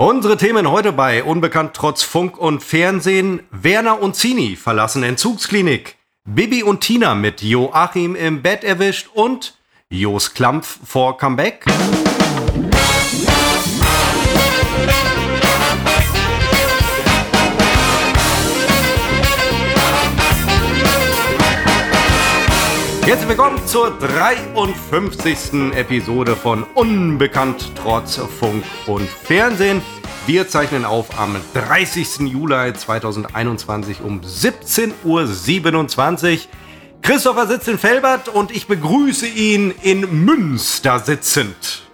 Unsere Themen heute bei Unbekannt trotz Funk und Fernsehen. Werner und Zini verlassen Entzugsklinik. Bibi und Tina mit Joachim im Bett erwischt und Jos Klampf vor Comeback. Jetzt willkommen zur 53. Episode von Unbekannt trotz Funk und Fernsehen. Wir zeichnen auf am 30. Juli 2021 um 17.27 Uhr. Christopher sitzt in Felbert und ich begrüße ihn in Münster sitzend.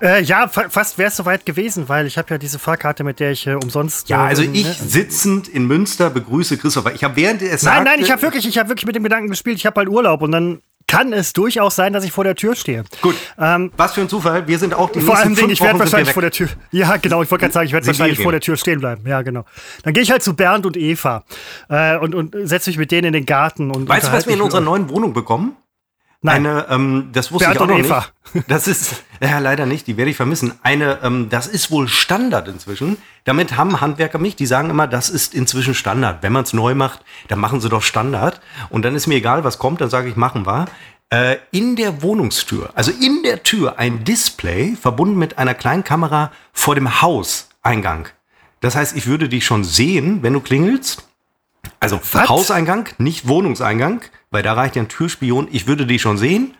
Äh, ja, fa fast wäre es soweit gewesen, weil ich habe ja diese Fahrkarte, mit der ich äh, umsonst. Ja, also äh, ich ne? sitzend in Münster begrüße Christopher. Ich habe während er es Nein, nein, ich habe wirklich, ich habe wirklich mit dem Gedanken gespielt. Ich habe bald Urlaub und dann kann es durchaus sein, dass ich vor der Tür stehe. Gut. Ähm, Was für ein Zufall. Wir sind auch die vor allem, ich werde wahrscheinlich vor der Tür. Ja, genau. Ich wollte gerade sagen, ich werde wahrscheinlich vor der Tür stehen bleiben. Ja, genau. Dann gehe ich halt zu Bernd und Eva äh, und, und setze mich mit denen in den Garten und. Weißt du, was wir in unserer neuen Wohnung bekommen? Nein. Eine, ähm, das wusste Bernd ich auch noch Eva. nicht. Das ist, ja, leider nicht, die werde ich vermissen. Eine, ähm, das ist wohl Standard inzwischen. Damit haben Handwerker mich, die sagen immer, das ist inzwischen Standard. Wenn man es neu macht, dann machen sie doch Standard. Und dann ist mir egal, was kommt, dann sage ich, machen wir. Äh, in der Wohnungstür, also in der Tür, ein Display verbunden mit einer kleinen Kamera vor dem Hauseingang. Das heißt, ich würde dich schon sehen, wenn du klingelst. Also Was? Hauseingang, nicht Wohnungseingang, weil da reicht ja ein Türspion. Ich würde die schon sehen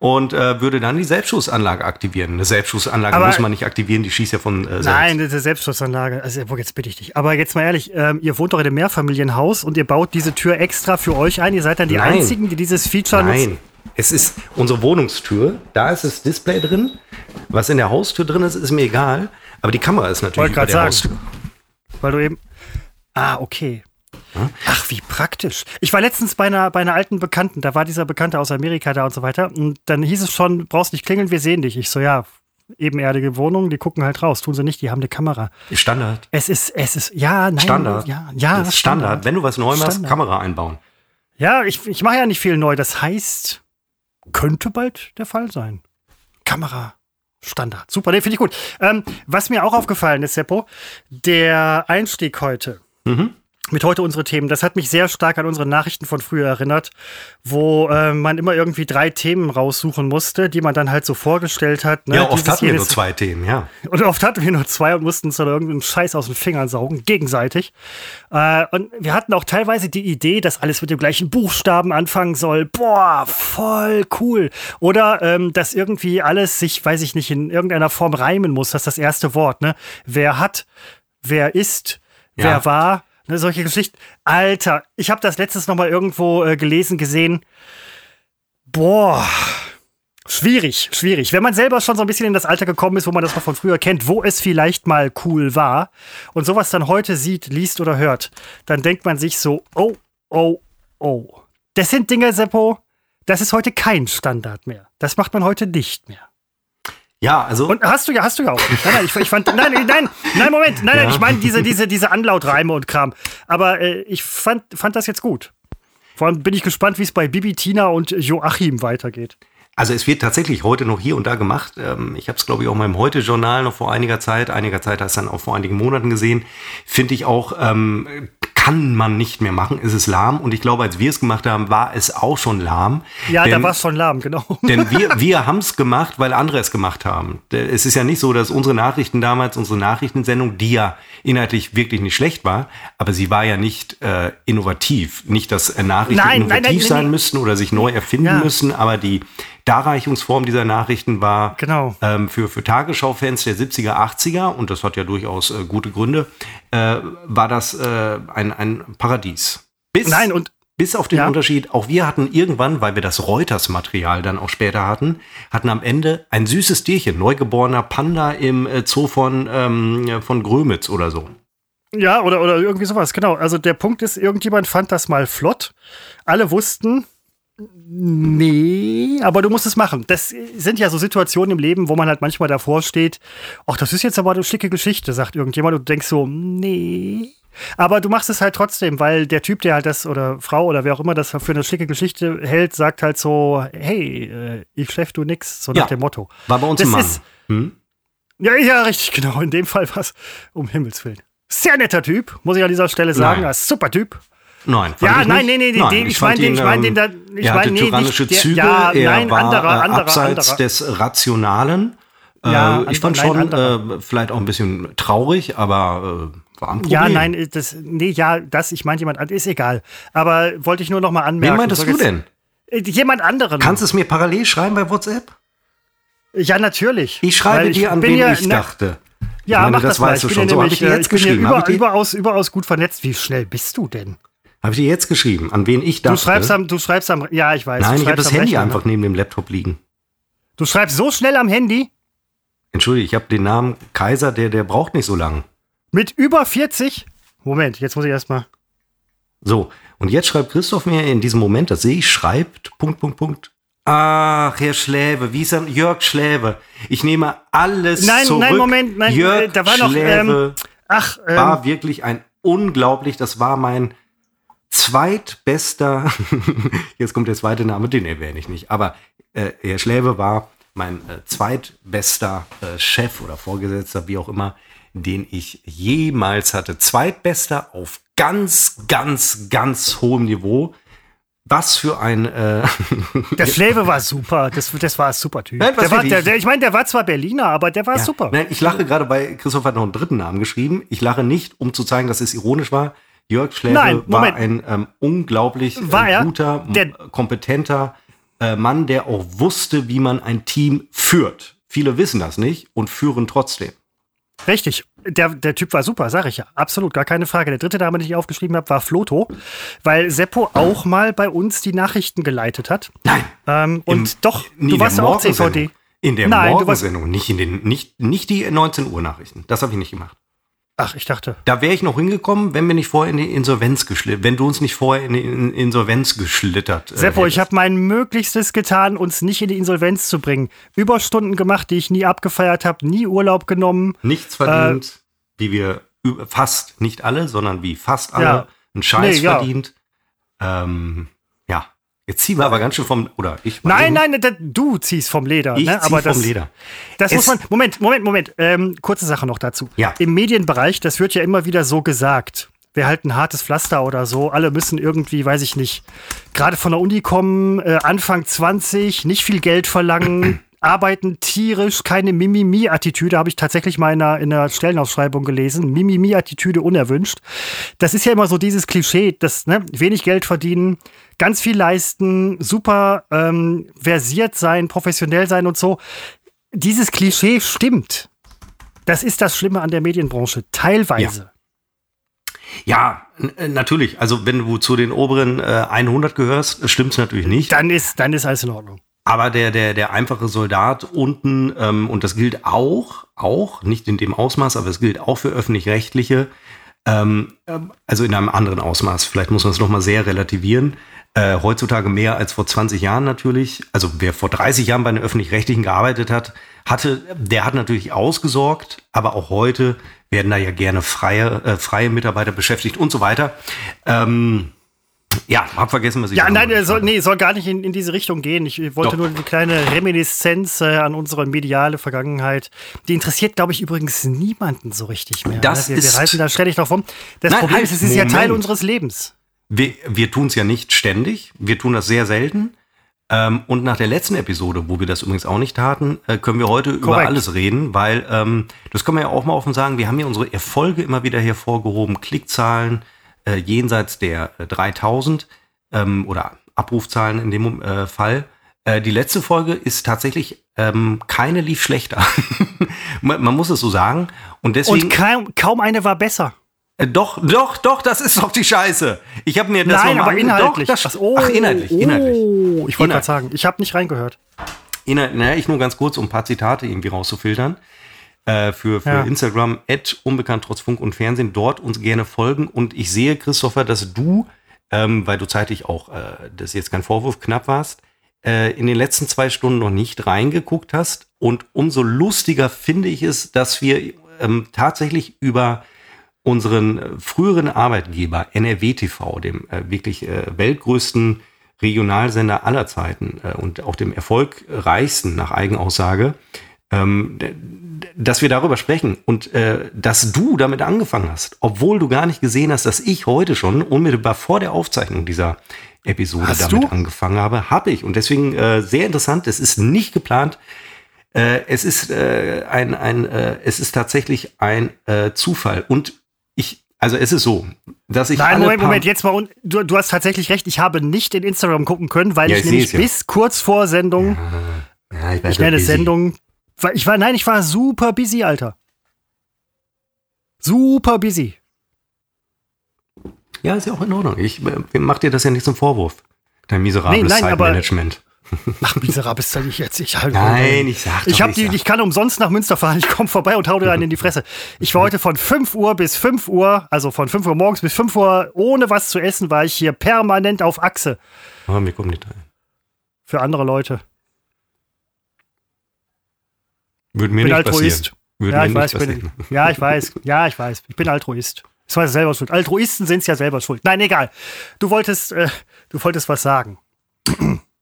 und äh, würde dann die Selbstschussanlage aktivieren. Eine Selbstschussanlage muss man nicht aktivieren, die schießt ja von äh, selbst. Nein, diese Selbstschussanlage. Also, jetzt bitte ich dich. Aber jetzt mal ehrlich, ähm, ihr wohnt doch in einem Mehrfamilienhaus und ihr baut diese Tür extra für euch ein. Ihr seid dann die Nein. Einzigen, die dieses Feature nutzen. Nein, es ist unsere Wohnungstür. Da ist das Display drin. Was in der Haustür drin ist, ist mir egal. Aber die Kamera ist natürlich Wollte über gerade der sagen. Haustür. Weil du eben. Ah, okay. Ach, wie praktisch. Ich war letztens bei einer, bei einer alten Bekannten, da war dieser Bekannte aus Amerika da und so weiter. Und dann hieß es schon, brauchst nicht klingeln, wir sehen dich. Ich so, ja, ebenerdige Wohnung, die gucken halt raus. Tun sie nicht, die haben eine Kamera. Standard. Es ist, es ist, ja, nein. Standard. Ja, ja, Das ist Standard. Wenn du was neu machst, Standard. Kamera einbauen. Ja, ich, ich mache ja nicht viel neu. Das heißt, könnte bald der Fall sein. Kamera. Standard. Super, den finde ich gut. Ähm, was mir auch aufgefallen ist, Seppo, der Einstieg heute. Mhm. Mit heute unsere Themen. Das hat mich sehr stark an unsere Nachrichten von früher erinnert, wo äh, man immer irgendwie drei Themen raussuchen musste, die man dann halt so vorgestellt hat. Ne? ja, oft Dieses, hatten wir nur zwei Themen, ja. Und oft hatten wir nur zwei und mussten uns dann irgendeinen Scheiß aus den Fingern saugen, gegenseitig. Äh, und wir hatten auch teilweise die Idee, dass alles mit dem gleichen Buchstaben anfangen soll. Boah, voll cool. Oder ähm, dass irgendwie alles sich, weiß ich nicht, in irgendeiner Form reimen muss. Das ist das erste Wort. Ne? Wer hat, wer ist, Ja. wer war. Ne, solche Geschichten. Alter, ich habe das letztes noch mal irgendwo äh, gelesen, gesehen. Boah, Schwierig, schwierig. Wenn man selber schon so ein bisschen in das Alter gekommen ist, wo man das noch von früher kennt, wo es vielleicht mal cool war und sowas dann heute sieht, liest oder hört, dann denkt man sich so, oh, oh, oh. Das sind Dinge, Seppo, das ist heute kein Standard mehr. Das macht man heute nicht mehr. Ja, also. Und hast du ja, hast du ja auch. Nein, nein, ich, ich fand, nein, nein, nein, Moment, nein, nein, Ja. ich meine diese, diese, diese Anlautreime und Kram. Aber äh, ich fand, fand das jetzt gut. Vor allem bin ich gespannt, wie es bei Bibi, Tina und Joachim weitergeht. Also es wird tatsächlich heute noch hier und da gemacht. Ähm, Ich habe es, glaube ich, auch mal im Heute-Journal noch vor einiger Zeit, einiger Zeit hast du dann auch vor einigen Monaten gesehen. Finde ich auch, ähm, kann man nicht mehr machen, ist es lahm. Und ich glaube, als wir es gemacht haben, war es auch schon lahm. Ja, da Denn- war es schon lahm, genau. Denn wir, wir haben es gemacht, weil andere es gemacht haben. Es ist ja nicht so, dass unsere Nachrichten damals, unsere Nachrichtensendung, die ja inhaltlich wirklich nicht schlecht war, aber sie war ja nicht äh, innovativ. Nicht, dass äh, Nachrichten Nein, innovativ nein, sein nein. müssten oder sich neu erfinden Ja. müssen, aber die Darreichungsform dieser Nachrichten war Genau. ähm, für, für Tagesschau-Fans der 70er, 80er, und das hat ja durchaus äh, gute Gründe, äh, war das äh, ein, ein Paradies. Bis, Nein, und bis auf den Ja. Unterschied, auch wir hatten irgendwann, weil wir das Reuters-Material dann auch später hatten, hatten am Ende ein süßes Tierchen, neugeborener Panda im äh, Zoo von, ähm, von Grömitz oder so. Ja, oder, oder irgendwie sowas, genau. Also der Punkt ist, irgendjemand fand das mal flott. Alle wussten, nee, aber du musst es machen. Das sind ja so Situationen im Leben, wo man halt manchmal davor steht, ach, das ist jetzt aber eine schicke Geschichte, sagt irgendjemand und du denkst so, nee. Aber du machst es halt trotzdem, weil der Typ, der halt das oder Frau oder wer auch immer das für eine schicke Geschichte hält, sagt halt so, hey, äh, ich schläf du nix, so nach Ja. dem Motto. War bei uns Das ein Mann. ist- Hm? Ja, ja, richtig, genau. In dem Fall war es um Himmels Willen. Sehr netter Typ, muss ich an dieser Stelle sagen. Nein. Super Typ. Nein, ja, nein, nee, nee, nein, den, ich, ich meine den, ich meine den, da, ich er meine nee, tyrannische nicht, Züge, ja, er nein, war anderer, anderer, abseits anderer. des Rationalen. Ja, äh, ich fand nein, schon äh, vielleicht auch ein bisschen traurig, aber äh, war ein Problem. Ja, nein, das, nee, ja, das, ich meine jemand, ist egal. Aber wollte ich nur noch mal anmerken. Wen meintest du denn? Äh, jemand anderen. Kannst du es mir parallel schreiben bei WhatsApp? Ja, natürlich. Ich schreibe dir, an wen ja, ich ne, dachte. Ja, ich meine, mach das, das weißt du schon. So, nämlich, ich, jetzt ich bin geschrieben. Über, überaus, überaus gut vernetzt. Wie schnell bist du denn? Habe ich dir jetzt geschrieben, an wen ich dachte. Du schreibst am, du schreibst am, ja, ich weiß. Nein, ich habe das Handy Rechner, ne? einfach neben dem Laptop liegen. Du schreibst so schnell am Handy? Entschuldige, ich habe den Namen Kaiser, der, der braucht nicht so lang. Mit über 40? Moment, jetzt muss ich erstmal. So, und jetzt schreibt Christoph mir in diesem Moment, das sehe ich, schreibt, Punkt, Punkt, Punkt. Ach, Herr Schläve, wie ist er? Jörg Schläve. Ich nehme alles nein, zurück. Nein, Moment, nein, Jörg da war Schläve noch, ähm, ach, ähm, war wirklich ein unglaublich, das war mein zweitbester, jetzt kommt der zweite Name, den erwähne ich nicht, aber äh, Herr Schläve war mein äh, zweitbester äh, Chef oder Vorgesetzter, wie auch immer, den ich jemals hatte. Zweitbester auf ganz, ganz, ganz hohem Niveau. Was für ein. Äh der Flavor war super. Das, das war ein super Typ. Nein, der war, der, der, ich meine, der war zwar Berliner, aber der war ja. super. Nein, ich lache gerade, weil Christoph hat noch einen dritten Namen geschrieben. Ich lache nicht, um zu zeigen, dass es ironisch war. Jörg Schläfe Nein, war ein ähm, unglaublich äh, guter, der, kompetenter äh, Mann, der auch wusste, wie man ein Team führt. Viele wissen das nicht und führen trotzdem. Richtig. Der, der Typ war super, sag ich ja. Absolut, gar keine Frage. Der dritte Name, den ich aufgeschrieben habe, war Floto, weil Seppo auch mal bei uns die Nachrichten geleitet hat. Nein. Ähm, und Im, doch, du warst auch CVD. In der Nein, Morgensendung, nicht, in den, nicht, nicht die 19 Uhr Nachrichten. Das habe ich nicht gemacht. Ach, ich dachte. Da wäre ich noch hingekommen, wenn wir nicht vorher in die Insolvenz geschlittert, wenn du uns nicht vorher in die Insolvenz geschlittert. Äh, Seppo, ich habe mein Möglichstes getan, uns nicht in die Insolvenz zu bringen. Überstunden gemacht, die ich nie abgefeiert habe, nie Urlaub genommen. Nichts verdient, äh, wie wir fast, nicht alle, sondern wie fast alle, ja. einen Scheiß nee, verdient. Ja. Ähm, Jetzt ziehen wir aber ganz schön vom, oder ich. Nein, nein, nein, du ziehst vom Leder. Ich ne? zieh aber das, vom Leder. Das es muss man, Moment, Moment, Moment. Ähm, kurze Sache noch dazu. Ja. Im Medienbereich, das wird ja immer wieder so gesagt. Wir halten ein hartes Pflaster oder so. Alle müssen irgendwie, weiß ich nicht, gerade von der Uni kommen, äh, Anfang 20, nicht viel Geld verlangen, arbeiten tierisch, keine Mimimi-Attitüde, habe ich tatsächlich mal in einer, in einer Stellenausschreibung gelesen. Mimimi-Attitüde unerwünscht. Das ist ja immer so dieses Klischee, dass ne, wenig Geld verdienen, ganz viel leisten, super ähm, versiert sein, professionell sein und so. Dieses Klischee stimmt. Das ist das Schlimme an der Medienbranche, teilweise. Ja. Ja, natürlich. Also wenn du zu den oberen äh, 100 gehörst, stimmt es natürlich nicht. Dann ist, dann ist alles in Ordnung. Aber der, der, der einfache Soldat unten, ähm, und das gilt auch, auch, nicht in dem Ausmaß, aber es gilt auch für öffentlich-rechtliche, ähm, also in einem anderen Ausmaß. Vielleicht muss man es nochmal sehr relativieren. Äh, heutzutage mehr als vor 20 Jahren natürlich. Also wer vor 30 Jahren bei den öffentlich-rechtlichen gearbeitet hat, hatte, der hat natürlich ausgesorgt, aber auch heute werden da ja gerne freie, äh, freie Mitarbeiter beschäftigt und so weiter. Ähm, ja, hab vergessen, was ich Ja, nein, er soll, nee, soll gar nicht in, in diese Richtung gehen. Ich wollte Doch. nur eine kleine Reminiszenz äh, an unsere mediale Vergangenheit. Die interessiert, glaube ich, übrigens niemanden so richtig mehr. Das wir, ist wir reißen da ständig drauf rum. Das nein, Problem halt, ist, es ist ja Teil unseres Lebens. Wir, wir tun es ja nicht ständig. Wir tun das sehr selten. Ähm, und nach der letzten Episode, wo wir das übrigens auch nicht taten, äh, können wir heute Korrekt. über alles reden, weil ähm, das können wir ja auch mal offen sagen. Wir haben ja unsere Erfolge immer wieder hervorgehoben, Klickzahlen, äh, jenseits der 3000 äh, ähm, oder Abrufzahlen in dem äh, Fall. Äh, die letzte Folge ist tatsächlich ähm, keine lief schlechter. man, man, muss es so sagen. Und deswegen. Und kaum, kaum eine war besser. Äh, doch, doch, doch, das ist doch die Scheiße. Ich habe mir das Nein, aber inhaltlich. Doch, das, oh, ach, inhaltlich, inhaltlich. Oh, ich wollte gerade sagen, ich habe nicht reingehört. Inhalt, naja, ich nur ganz kurz, um ein paar Zitate irgendwie rauszufiltern äh, für, für ja. Instagram, at unbekannt trotz Funk und Fernsehen, dort uns gerne folgen. Und ich sehe, Christopher, dass du, ähm, weil du zeitlich auch, äh, das ist jetzt kein Vorwurf, knapp warst, äh, in den letzten zwei Stunden noch nicht reingeguckt hast. Und umso lustiger finde ich es, dass wir ähm, tatsächlich über unseren äh, früheren Arbeitgeber NRW TV, dem äh, wirklich äh, weltgrößten Regionalsender aller Zeiten äh, und auch dem erfolgreichsten nach Eigenaussage, ähm, dass wir darüber sprechen und äh, dass du damit angefangen hast, obwohl du gar nicht gesehen hast, dass ich heute schon unmittelbar vor der Aufzeichnung dieser Episode Hast damit du? angefangen habe, habe ich. Und deswegen äh, sehr interessant, es ist nicht geplant. Äh, es ist äh, ein, ein äh, es ist tatsächlich ein äh, Zufall. Und ich, also es ist so, dass ich. Nein, Moment, Moment, jetzt mal. Du, du hast tatsächlich recht, ich habe nicht in Instagram gucken können, weil Ja, ich ich nämlich ja. bis kurz vor Sendung, Ja, ich, war ich so nenne busy. Sendung, ich war, nein, ich war super busy, Alter. Super busy. Ja, ist ja auch in Ordnung. Ich äh, mach dir das ja nicht zum Vorwurf. Dein miserables Nee, nein, aber- Zeitmanagement. Ach, miserabel ist ich jetzt. Ich, halt, Nein, ich sag ich, hab die, sag. ich kann umsonst nach Münster fahren. Ich komme vorbei und hau dir einen in die Fresse. Ich war heute von 5 Uhr bis 5 Uhr, also von 5 Uhr morgens bis 5 Uhr, ohne was zu essen, war ich hier permanent auf Achse Aber mir kommen nicht rein. für andere Leute. Würde mir bin nicht Altruist. passieren. Würde ja, ich weiß, bin, ja, ich weiß. Ja, ich weiß. Ich bin Altruist. Das war selber schuld. Altruisten sind ja selber schuld. Nein, egal. Du wolltest, äh, du wolltest was sagen.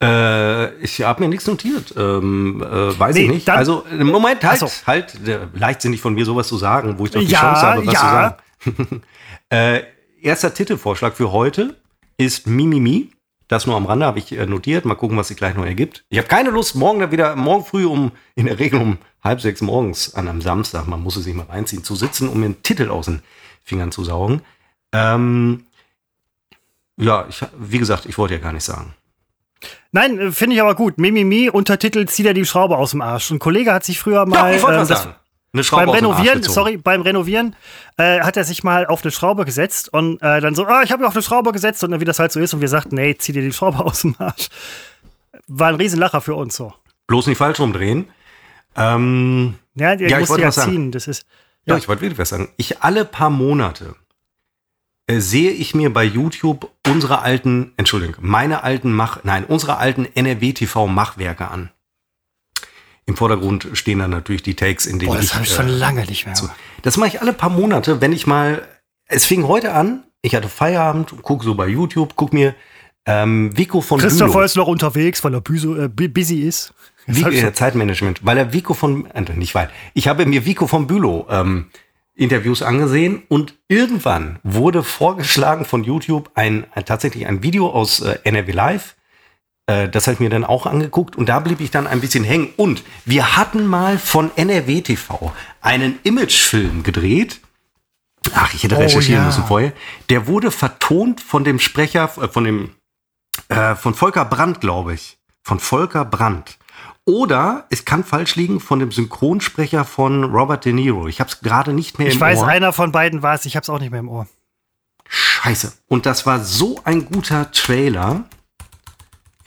Äh, ich habe mir nichts notiert. Ähm, äh, weiß Nee, ich nicht. dann- also, im Moment, halt, so. halt, äh, leichtsinnig von mir sowas zu sagen, wo ich doch die Ja, Chance habe, was ja. zu sagen. äh, erster Titelvorschlag für heute ist Mimimi. Das nur am Rande habe ich äh, notiert. Mal gucken, was sich gleich noch ergibt. Ich habe keine Lust, morgen da wieder, morgen früh um, in der Regel um halb sechs morgens an einem Samstag, man muss es sich mal reinziehen, zu sitzen, um mir einen Titel aus den Fingern zu saugen. Ähm, ja, ich, wie gesagt, ich wollte ja gar nicht sagen. Nein, äh, finde ich aber gut. Mimimi, Untertitel, zieh dir die Schraube aus dem Arsch. Ein Kollege hat sich früher mal. Doch, ich wollte ähm, was das- sagen. Eine Schraube beim Renovieren, sorry, beim Renovieren äh, hat er sich mal auf eine Schraube gesetzt und äh, dann so, ah, ich habe mich auf eine Schraube gesetzt und dann, wie das halt so ist und wir sagten, nee, zieh dir die Schraube aus dem Arsch. War ein Riesenlacher für uns so. Bloß nicht falsch rumdrehen. Ähm, Ja, der Ja, wollte ja was sagen. ziehen. Das ist. ja. Ja. ich wollte wirklich was sagen. Ich alle paar Monate äh, sehe ich mir bei YouTube unsere alten, Entschuldigung, meine alten Mach, nein, unsere alten NRW-TV-Machwerke an. Im Vordergrund stehen dann natürlich die Takes, in denen Boah, das ich, habe ich schon äh, lange nicht mehr. so. Das mache ich alle paar Monate, wenn ich mal. Es fing heute an, ich hatte Feierabend, gucke so bei YouTube, guck mir ähm, Vico von Christopher Bülow. ist noch unterwegs, weil er büso, äh, bu- busy ist. Das Wie, ich äh, Zeitmanagement, weil er Vico von, äh, nicht weil, ich habe mir Vico von Bülow ähm, Interviews angesehen und irgendwann wurde vorgeschlagen von YouTube ein, ein tatsächlich ein Video aus äh, NRW Live. Äh, das habe ich mir dann auch angeguckt und da blieb ich dann ein bisschen hängen. Und wir hatten mal von NRW TV einen Imagefilm gedreht. Ach, ich hätte Oh, recherchieren ja. müssen vorher. Der wurde vertont von dem Sprecher, äh, von dem, äh, von Volker Brandt, glaube ich. Von Volker Brandt. Oder es kann falsch liegen von dem Synchronsprecher von Robert De Niro. Ich habe es gerade nicht mehr Ich im weiß, Ohr. einer von beiden war es, ich habe es auch nicht mehr im Ohr. Scheiße. Und das war so ein guter Trailer.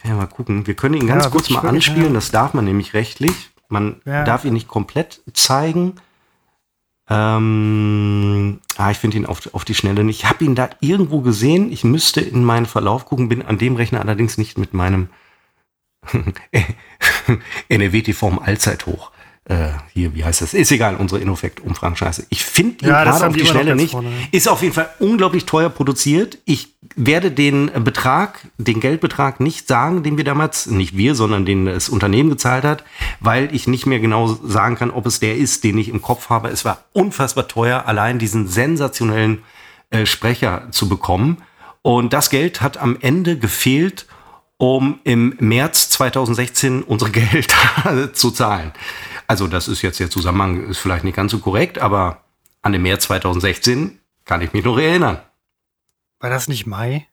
Ja mal gucken. Wir können ihn ganz Ja, kurz mal anspielen. ja. Das darf man nämlich rechtlich. Man Ja. darf ihn nicht komplett zeigen. Ähm, ah, ich finde ihn auf, auf die Schnelle nicht. Ich habe ihn da irgendwo gesehen. Ich müsste in meinen Verlauf gucken, bin an dem Rechner allerdings nicht mit meinem NRW-TV im Allzeithoch. Äh, hier, wie heißt das? Ist egal, unsere Innofekt-Umfragen scheiße. Ich finde ihn Ja, gerade auf die Schnelle nicht. vorne. Ist auf jeden Fall unglaublich teuer produziert. Ich werde den Betrag, den Geldbetrag nicht sagen, den wir damals, nicht wir, sondern den das Unternehmen gezahlt hat, weil ich nicht mehr genau sagen kann, ob es der ist, den ich im Kopf habe. Es war unfassbar teuer, allein diesen sensationellen äh, Sprecher zu bekommen. Und das Geld hat am Ende gefehlt, um im März 2016 unsere Gehälter zu zahlen. Also das ist jetzt der Zusammenhang, ist vielleicht nicht ganz so korrekt, aber an den März 2016 kann ich mich noch erinnern. War das nicht Mai?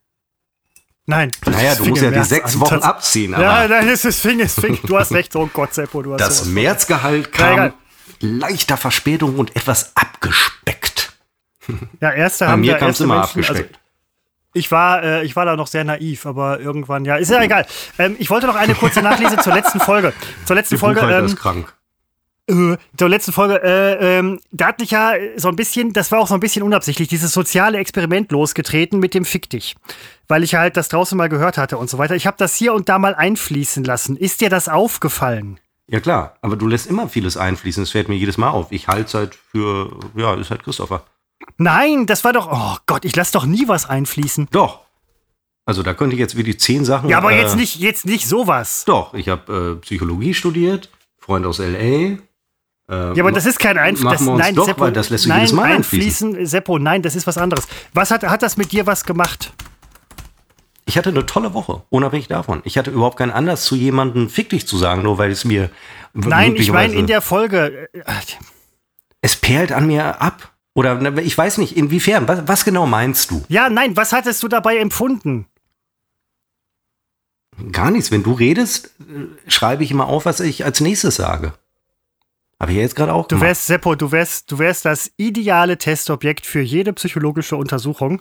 Nein. Naja, du musst ja die sechs an. Wochen Das- abziehen, aber Ja, nein, es ist fing, es fing. Du hast recht, oh Gott, Seppo, du hast das. Märzgehalt Ja, kam egal. leichter Verspätung und etwas abgespeckt. Ja, erste Bei haben mir ja kam's erste immer Menschen, also abgespeckt. ich war, äh, ich war da noch sehr naiv, aber irgendwann, ja, ist ja egal. Ähm, ich wollte noch eine kurze Nachlese zur letzten Folge. Zur letzten Der Folge, ähm, ist krank. Äh, zur letzten Folge, äh, ähm, da hat mich ja so ein bisschen, das war auch so ein bisschen unabsichtlich, dieses soziale Experiment losgetreten mit dem Fick dich. Weil ich halt das draußen mal gehört hatte und so weiter. Ich habe das hier und da mal einfließen lassen. Ist dir das aufgefallen? Ja klar, aber du lässt immer vieles einfließen. Es fällt mir jedes Mal auf. Ich halte es halt für, ja, ist halt Christopher. Nein, das war doch, oh Gott, ich lass doch nie was einfließen. Doch. Also da könnte ich jetzt wie die zehn Sachen. Ja, aber äh, jetzt nicht, jetzt nicht sowas. Doch, ich habe äh, Psychologie studiert, Freund aus LA, Ja, aber das ist kein Einfließen. uns nein, doch, Seppo, das lässt sich nein, jedes Mal einfließen. Seppo, nein, das ist was anderes. Was hat, hat das mit dir was gemacht? Ich hatte eine tolle Woche, unabhängig davon. Ich hatte überhaupt keinen Anlass zu jemandem fick dich zu sagen, nur weil es mir Nein, ich meine in der Folge. äh, es perlt an mir ab. Oder ich weiß nicht, inwiefern. Was, was genau meinst du? Ja, nein, was hattest du dabei empfunden? Gar nichts. Wenn du redest, äh, schreibe ich immer auf, was ich als nächstes sage. Habe ich ja jetzt gerade auch Du gemacht. wärst, Seppo, du wärst, du wärst das ideale Testobjekt für jede psychologische Untersuchung.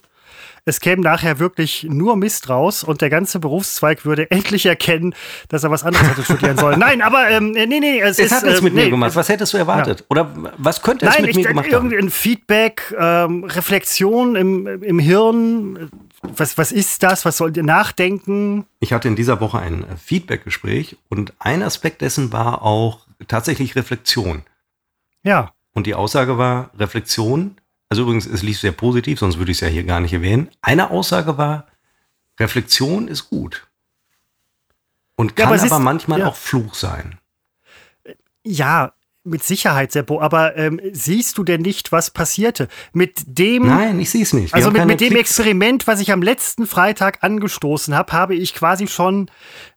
Es käme nachher wirklich nur Mist raus und der ganze Berufszweig würde endlich erkennen, dass er was anderes hätte studieren sollen. Nein, aber ähm, nee, nee, es, es ist, hat nichts äh, mit nee, mir gemacht. Was hättest du erwartet? Oder was könnte es Nein, mit ich, mir gemacht irgendwie haben? ein Feedback, ähm, Reflexion im, im Hirn. Was, was ist das? Was soll ihr nachdenken? Ich hatte in dieser Woche ein Feedback-Gespräch und ein Aspekt dessen war auch tatsächlich Reflexion. Ja. Und die Aussage war Reflexion. Also übrigens, es lief sehr positiv, sonst würde ich es ja hier gar nicht erwähnen. Eine Aussage war, Reflexion ist gut. Und Ja, kann aber es aber, ist- manchmal ja. auch Fluch sein. Ja, mit Sicherheit, Seppo. Aber ähm, siehst du denn nicht, was passierte? Mit dem. Nein, ich sehe es nicht. Wir Also mit, mit dem Klicks. Experiment, was ich am letzten Freitag angestoßen habe, habe ich quasi schon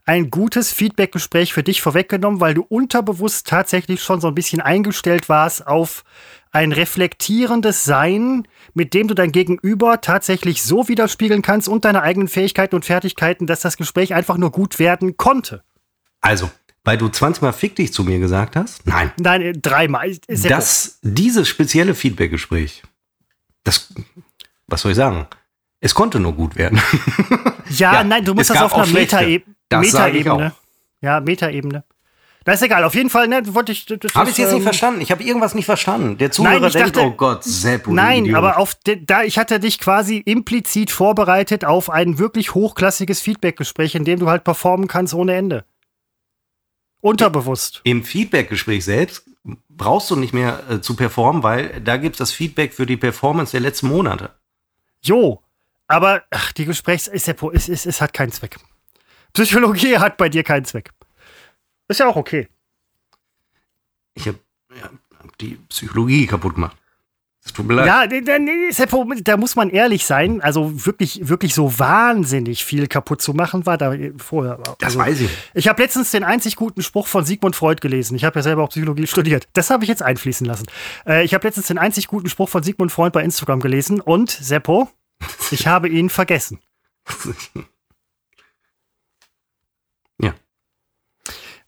ein gutes Feedbackgespräch für dich vorweggenommen, weil du unterbewusst tatsächlich schon so ein bisschen eingestellt warst auf ein reflektierendes Sein, mit dem du dein Gegenüber tatsächlich so widerspiegeln kannst und deine eigenen Fähigkeiten und Fertigkeiten, dass das Gespräch einfach nur gut werden konnte. Also, weil du 20 Mal fick dich zu mir gesagt hast? Nein. Nein, äh, dreimal. Das, dieses spezielle Feedback-Gespräch, das, was soll ich sagen? Es konnte nur gut werden. Ja, Ja, nein, du musst das auf einer auch schlechte. Metaeb- Das sage ich Metaebene. Ja, Metaebene. Das ist egal. Auf jeden Fall, ne, wollte ich. Das Habe ich jetzt nicht ähm, verstanden? Ich habe irgendwas nicht verstanden. Der Zuhörer Nein, denkt, dachte- oh Gott, Sepp, du Nein, Idiot. aber auf de, da ich hatte dich quasi implizit vorbereitet auf ein wirklich hochklassiges Feedbackgespräch, in dem du halt performen kannst ohne Ende. Unterbewusst. Im Feedback-Gespräch selbst brauchst du nicht mehr äh, zu performen, weil da gibt es das Feedback für die Performance der letzten Monate. Jo, aber ach, die Gesprächs ist ja, es, es, es hat keinen Zweck. Psychologie hat bei dir keinen Zweck. Ist ja auch okay. Ich habe ja, hab die Psychologie kaputt gemacht. Es tut mir leid. Ja, da, Seppo, da muss man ehrlich sein. Also wirklich, wirklich so wahnsinnig viel kaputt zu machen war da vorher. das also, weiß ich. Ich habe letztens den einzig guten Spruch von Sigmund Freud gelesen. Ich habe ja selber auch Psychologie studiert. Das habe ich jetzt einfließen lassen. Äh, ich habe letztens den einzig guten Spruch von Sigmund Freud bei Instagram gelesen und Seppo, ich habe ihn vergessen.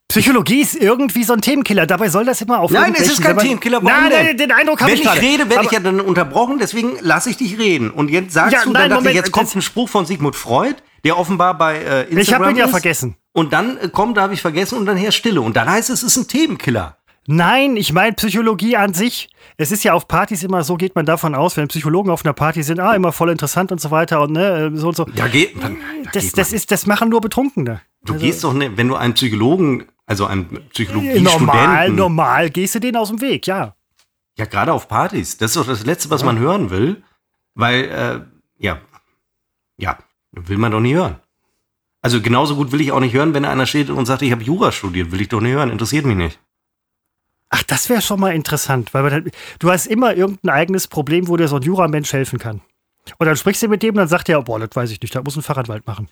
Psychologie ist irgendwie so ein Themenkiller. Dabei soll das immer auf Nein, es ist kein man- Themenkiller. Nein, nein, den Eindruck habe Wenn ich ich gerade. rede, werde ich ja dann unterbrochen, deswegen lasse ich dich reden. Und jetzt sagst Ja, du, nein, dann Moment, ich, jetzt kommt das- ein Spruch von Sigmund Freud, der offenbar bei äh, Instagram Ich habe ihn ja ist. vergessen. Und dann äh, kommt, da habe ich vergessen, und dann herrscht Stille. Und dann heißt es, es ist ein Themenkiller. Nein, ich meine Psychologie an sich. Es ist ja auf Partys immer so, geht man davon aus, wenn Psychologen auf einer Party sind, ah, immer voll interessant und so weiter und ne, so und so. Da geht, da Das, geht das man. ist, das machen nur Betrunkene. Du gehst doch nicht, wenn du einen Psychologen, also Normal, Psychologiestudenten, normal gehst du denen aus dem Weg, ja. ja gerade auf Partys, das ist doch das Letzte, was man hören will, weil, äh, ja, ja, will man doch nie hören. Also genauso gut will ich auch nicht hören, wenn einer steht und sagt, ich habe Jura studiert, will ich doch nicht hören, interessiert mich nicht. Ach, das wäre schon mal interessant, weil man dann, du hast immer irgendein eigenes Problem, wo dir so ein Juramensch helfen kann. Und dann sprichst du mit dem und dann sagt er, boah, das weiß ich nicht, da muss ein Fahrradwald machen.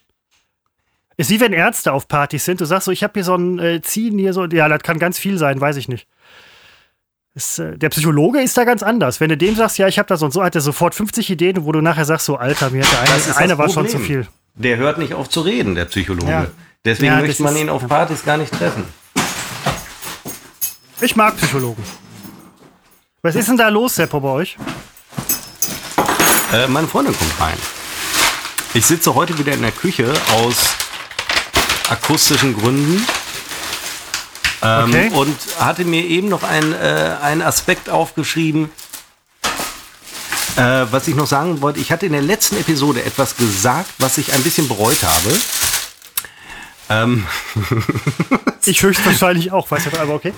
Ist wie wenn Ärzte auf Partys sind. Du sagst so, ich habe hier so ein äh, Ziehen hier so, ja, das kann ganz viel sein, weiß ich nicht. Ist, äh, der Psychologe ist da ganz anders. Wenn du dem sagst, ja, ich habe da so und so, hat er sofort 50 Ideen, wo du nachher sagst, so, Alter, mir hat der eine, eine war schon zu viel. Der hört nicht auf zu reden, der Psychologe. Ja. Deswegen Ja, möchte man ist- ihn auf Partys gar nicht treffen. Ich mag Psychologen. Was ist denn da los, Seppo, bei euch? Äh, meine Freundin kommt rein. Ich sitze heute wieder in der Küche aus akustischen Gründen. Ähm, Okay. Und hatte mir eben noch ein, äh, einen Aspekt aufgeschrieben, äh, was ich noch sagen wollte. Ich hatte in der letzten Episode etwas gesagt, was ich ein bisschen bereut habe. Ähm, Ich höchstwahrscheinlich auch, weißt du, aber okay.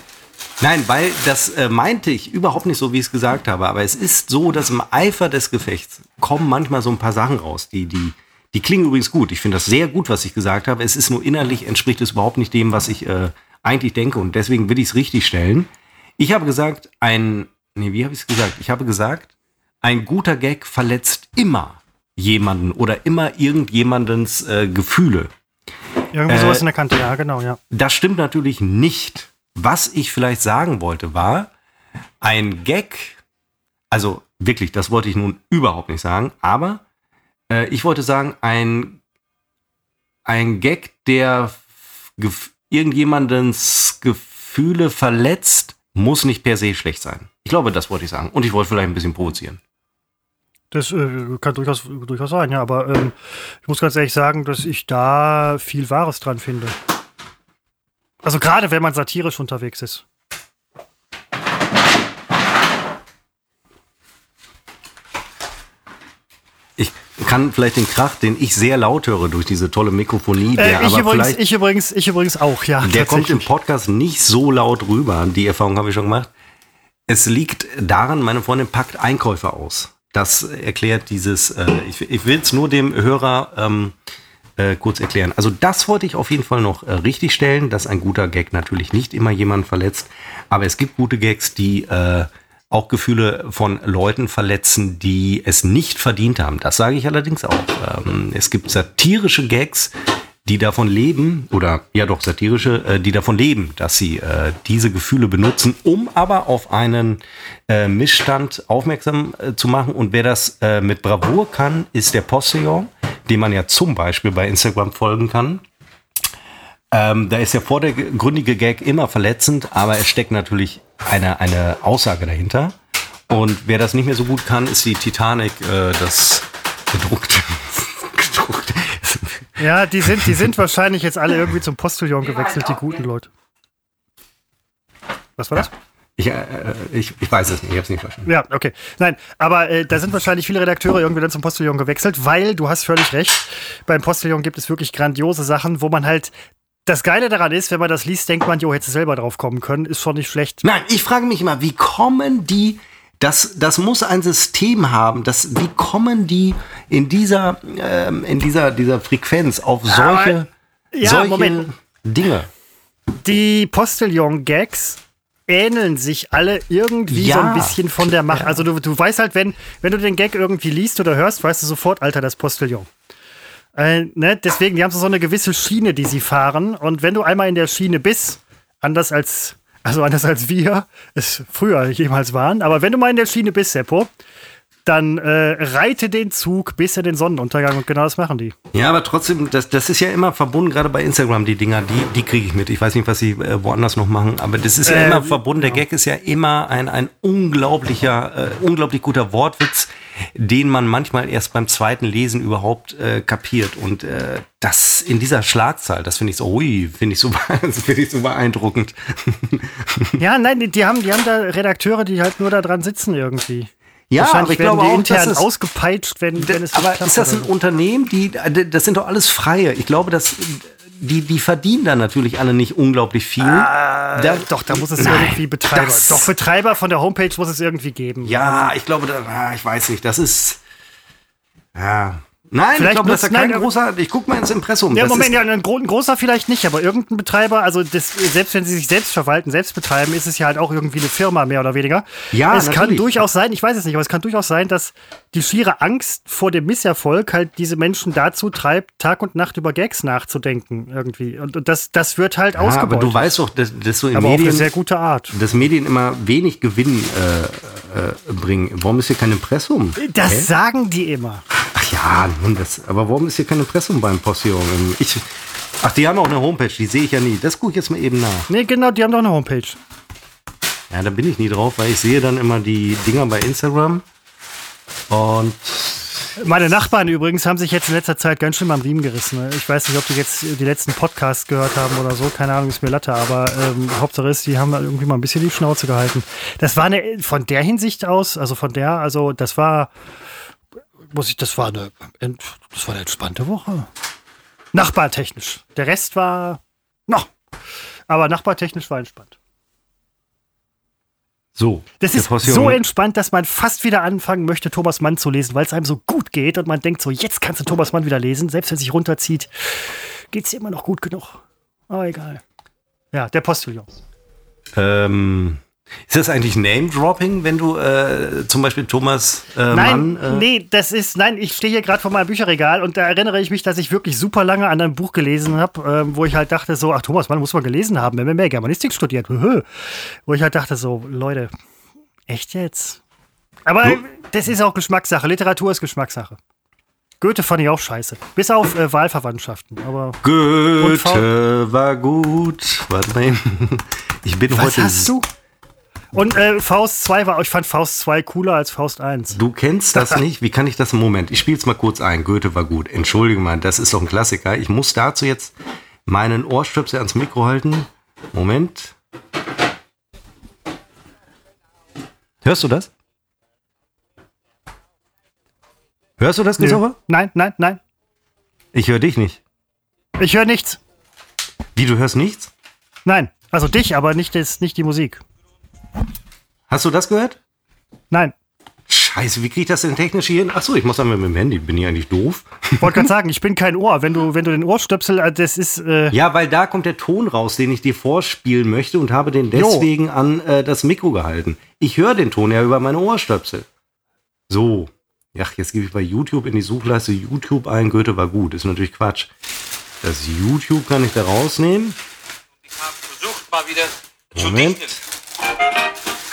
Nein, weil das äh, meinte ich überhaupt nicht so, wie ich es gesagt habe. Aber es ist so, dass im Eifer des Gefechts kommen manchmal so ein paar Sachen raus, die, die, die klingen übrigens gut. Ich finde das sehr gut, was ich gesagt habe. Es ist nur innerlich entspricht es überhaupt nicht dem, was ich äh, eigentlich denke. Und deswegen will ich es richtig stellen. Ich habe gesagt, ein, nee, wie habe ich es gesagt? Ich habe gesagt, ein guter Gag verletzt immer jemanden oder immer irgendjemandens äh, Gefühle. Irgendwie sowas in der Kante, ja, genau, ja. Das stimmt natürlich nicht. Was ich vielleicht sagen wollte, war, ein Gag, also wirklich, das wollte ich nun überhaupt nicht sagen, aber äh, ich wollte sagen, ein, ein Gag, der irgendjemandens Gefühle verletzt, muss nicht per se schlecht sein. Ich glaube, das wollte ich sagen. Und ich wollte vielleicht ein bisschen provozieren. Das äh, kann durchaus, durchaus sein, ja. Aber ähm, ich muss ganz ehrlich sagen, dass ich da viel Wahres dran finde. Also gerade wenn man satirisch unterwegs ist. Ich kann vielleicht den Krach, den ich sehr laut höre durch diese tolle Mikrofonie, der Äh, ich, aber übrigens, vielleicht, ich, übrigens, ich übrigens auch, ja. der kommt im. Podcast nicht so laut rüber. Die Erfahrung habe ich schon gemacht. Es liegt daran, meine Freundin packt Einkäufe aus. Das erklärt dieses, äh, ich, ich will es nur dem Hörer ähm, äh, kurz erklären. Also das wollte ich auf jeden Fall noch äh, richtig stellen, dass ein guter Gag natürlich nicht immer jemanden verletzt, aber es gibt gute Gags, die äh, auch Gefühle von Leuten verletzen, die es nicht verdient haben. Das sage ich allerdings auch. Ähm, es gibt satirische Gags, die davon leben, oder ja doch satirische, äh, die davon leben, dass sie äh, diese Gefühle benutzen, um aber auf einen äh, Missstand aufmerksam äh, zu machen. Und wer das äh, mit Bravour kann, ist der Postillon, dem man ja zum Beispiel bei Instagram folgen kann. Ähm, da ist der vordergründige Gag immer verletzend, aber es steckt natürlich eine, eine Aussage dahinter. Und wer das nicht mehr so gut kann, ist die Titanic, äh, das gedruckte. gedruckte. Ja, die sind, die sind wahrscheinlich jetzt alle irgendwie zum Postillon gewechselt, die guten Leute. Was war das? Ich, äh, ich, ich weiß es nicht, ich habe es nicht verstanden. Ja, okay. Nein, aber äh, da sind wahrscheinlich viele Redakteure irgendwie dann zum Postillon gewechselt, weil du hast völlig recht. Beim Postillon gibt es wirklich grandiose Sachen, wo man halt. Das Geile daran ist, wenn man das liest, denkt man, jo, hätte selber drauf kommen können, ist schon nicht schlecht. Nein, ich frage mich immer, wie kommen die, das, das muss ein System haben, das, wie kommen die in dieser, ähm, in dieser, dieser Frequenz auf solche, ja, solche Moment. Dinge? Die Postillon-Gags ähneln sich alle irgendwie so Ja. ein bisschen von der Macht. Also du, du weißt halt, wenn, wenn du den Gag irgendwie liest oder hörst, weißt du sofort, Alter, das Postillon. Äh, ne? Deswegen, die haben so eine gewisse Schiene, die sie fahren. Und wenn du einmal in der Schiene bist, anders als, also anders als wir es früher jemals waren, aber wenn du mal in der Schiene bist, Seppo, dann äh, reite den Zug bis in den Sonnenuntergang und genau das machen die. Ja, aber trotzdem, das, das ist ja immer verbunden, gerade bei Instagram, die Dinger, die, die kriege ich mit. Ich weiß nicht, was sie äh, woanders noch machen, aber das ist ja Äh, immer verbunden. Der Gag ist ja immer ein, ein unglaublicher, äh, unglaublich guter Wortwitz, den man manchmal erst beim zweiten Lesen überhaupt äh, kapiert. Und äh, das in dieser Schlagzahl, das finde ich so, ui, finde ich so, das finde ich so beeindruckend. Ja, nein, die, die, haben, die haben da Redakteure, die halt nur da dran sitzen irgendwie. Ja, Wahrscheinlich werden glaube die auch, intern es, ausgepeitscht, wenn, wenn es aber ist das ein. Unternehmen, die, das sind doch alles Freie. Ich glaube, dass die, die verdienen da natürlich alle nicht unglaublich viel. Ah, Da- Doch, da muss es Nein, irgendwie Betreiber. Doch, Betreiber von der Homepage muss es irgendwie geben. Ja, ich glaube, da, ah, ich weiß nicht, das ist. Ja. Nein, Vielleicht ich glaube, das ist ja kein nein, großer. Ich guck mal ins Impressum. Ja, Moment, ja, ein, gro ein großer vielleicht nicht, aber irgendein Betreiber, also das, selbst wenn sie sich selbst verwalten, selbst betreiben, ist es ja halt auch irgendwie eine Firma, mehr oder weniger. Ja, es kann natürlich. durchaus sein, ich weiß es nicht, aber es kann durchaus sein, dass die schiere Angst vor dem Misserfolg halt diese Menschen dazu treibt, Tag und Nacht über Gags nachzudenken irgendwie. Und, und das, das wird halt ja, aber ausgebeutet. du weißt doch, dass, dass so in aber auf eine Medien, sehr gute Art. dass Medien immer wenig Gewinn äh, äh, bringen. Warum ist hier kein Impressum? Das Hä? sagen die immer. Ach ja, nun, das, aber warum ist hier kein Impressum beim Postillon? Ich, ach, die haben auch eine Homepage, die sehe ich ja nie. Das gucke ich jetzt mal eben nach. Nee, genau, die haben doch eine Homepage. Ja, da bin ich nie drauf, weil ich sehe dann immer die Dinger bei Instagram. Und Meine Nachbarn übrigens haben sich jetzt in letzter Zeit ganz schön am Riemen gerissen. Ich weiß nicht, ob die jetzt die letzten Podcasts gehört haben oder so. Keine Ahnung, ist mir Latte. Aber ähm, Hauptsache ist, die haben da irgendwie mal ein bisschen die Schnauze gehalten. Das war eine, von der Hinsicht aus, also von der, also das war, muss ich, das war eine, das war eine entspannte Woche. Nachbartechnisch. Der Rest war noch. Aber nachbartechnisch war entspannt. so. Das ist so entspannt, dass man fast wieder anfangen möchte, Thomas Mann zu lesen, weil es einem so gut geht und man denkt so, jetzt kannst du Thomas Mann wieder lesen. Selbst wenn es sich runterzieht, geht es immer noch gut genug. Aber egal. Ja, der Postillon. Ähm, Ist das eigentlich Name-Dropping, wenn du äh, zum Beispiel Thomas äh, Nein, Mann. Äh, nee, das ist, nein, ich stehe hier gerade vor meinem Bücherregal und da erinnere ich mich, dass ich wirklich super lange an einem Buch gelesen habe, ähm, wo ich halt dachte so, ach Thomas Mann muss man gelesen haben, wenn man mehr Germanistik studiert. Wo ich halt dachte so, Leute, echt jetzt? Aber Du- das ist auch Geschmackssache. Literatur ist Geschmackssache. Goethe fand ich auch scheiße. Bis auf äh, Wahlverwandtschaften. Aber Goethe war gut. Warte mal eben. Ich bin was heute. hast du? Und äh, Faust 2 war, ich fand Faust 2 cooler als Faust 1. Du kennst das nicht? Wie kann ich das im Moment? Ich spiele es mal kurz ein. Goethe war gut. Entschuldige mal, das ist doch ein Klassiker. Ich muss dazu jetzt meinen Ohrstöpsel ans Mikro halten. Moment. Hörst du das? Hörst du das, Christopher? Nein, nein, nein. Ich höre dich nicht. Ich höre nichts. Wie, du hörst nichts? Nein. Also dich, aber nicht, das, nicht die Musik. Hast du das gehört? Nein. Scheiße, wie kriege ich das denn technisch hier hin? Achso, ich muss dann mit dem Handy. Bin ich eigentlich doof? Ich wollte gerade sagen, ich bin kein Ohr. Wenn du, wenn du den Ohrstöpsel, äh, das ist. Äh, Ja, weil da kommt der Ton raus, den ich dir vorspielen möchte und habe den Jo. deswegen an äh, das Mikro gehalten. Ich höre den Ton ja über meine Ohrstöpsel. So. Ja, jetzt gebe ich bei YouTube in die Suchleiste YouTube ein. Goethe war gut. Ist natürlich Quatsch. Das YouTube kann ich da rausnehmen. Ich habe versucht, mal wieder zu Moment. dichten.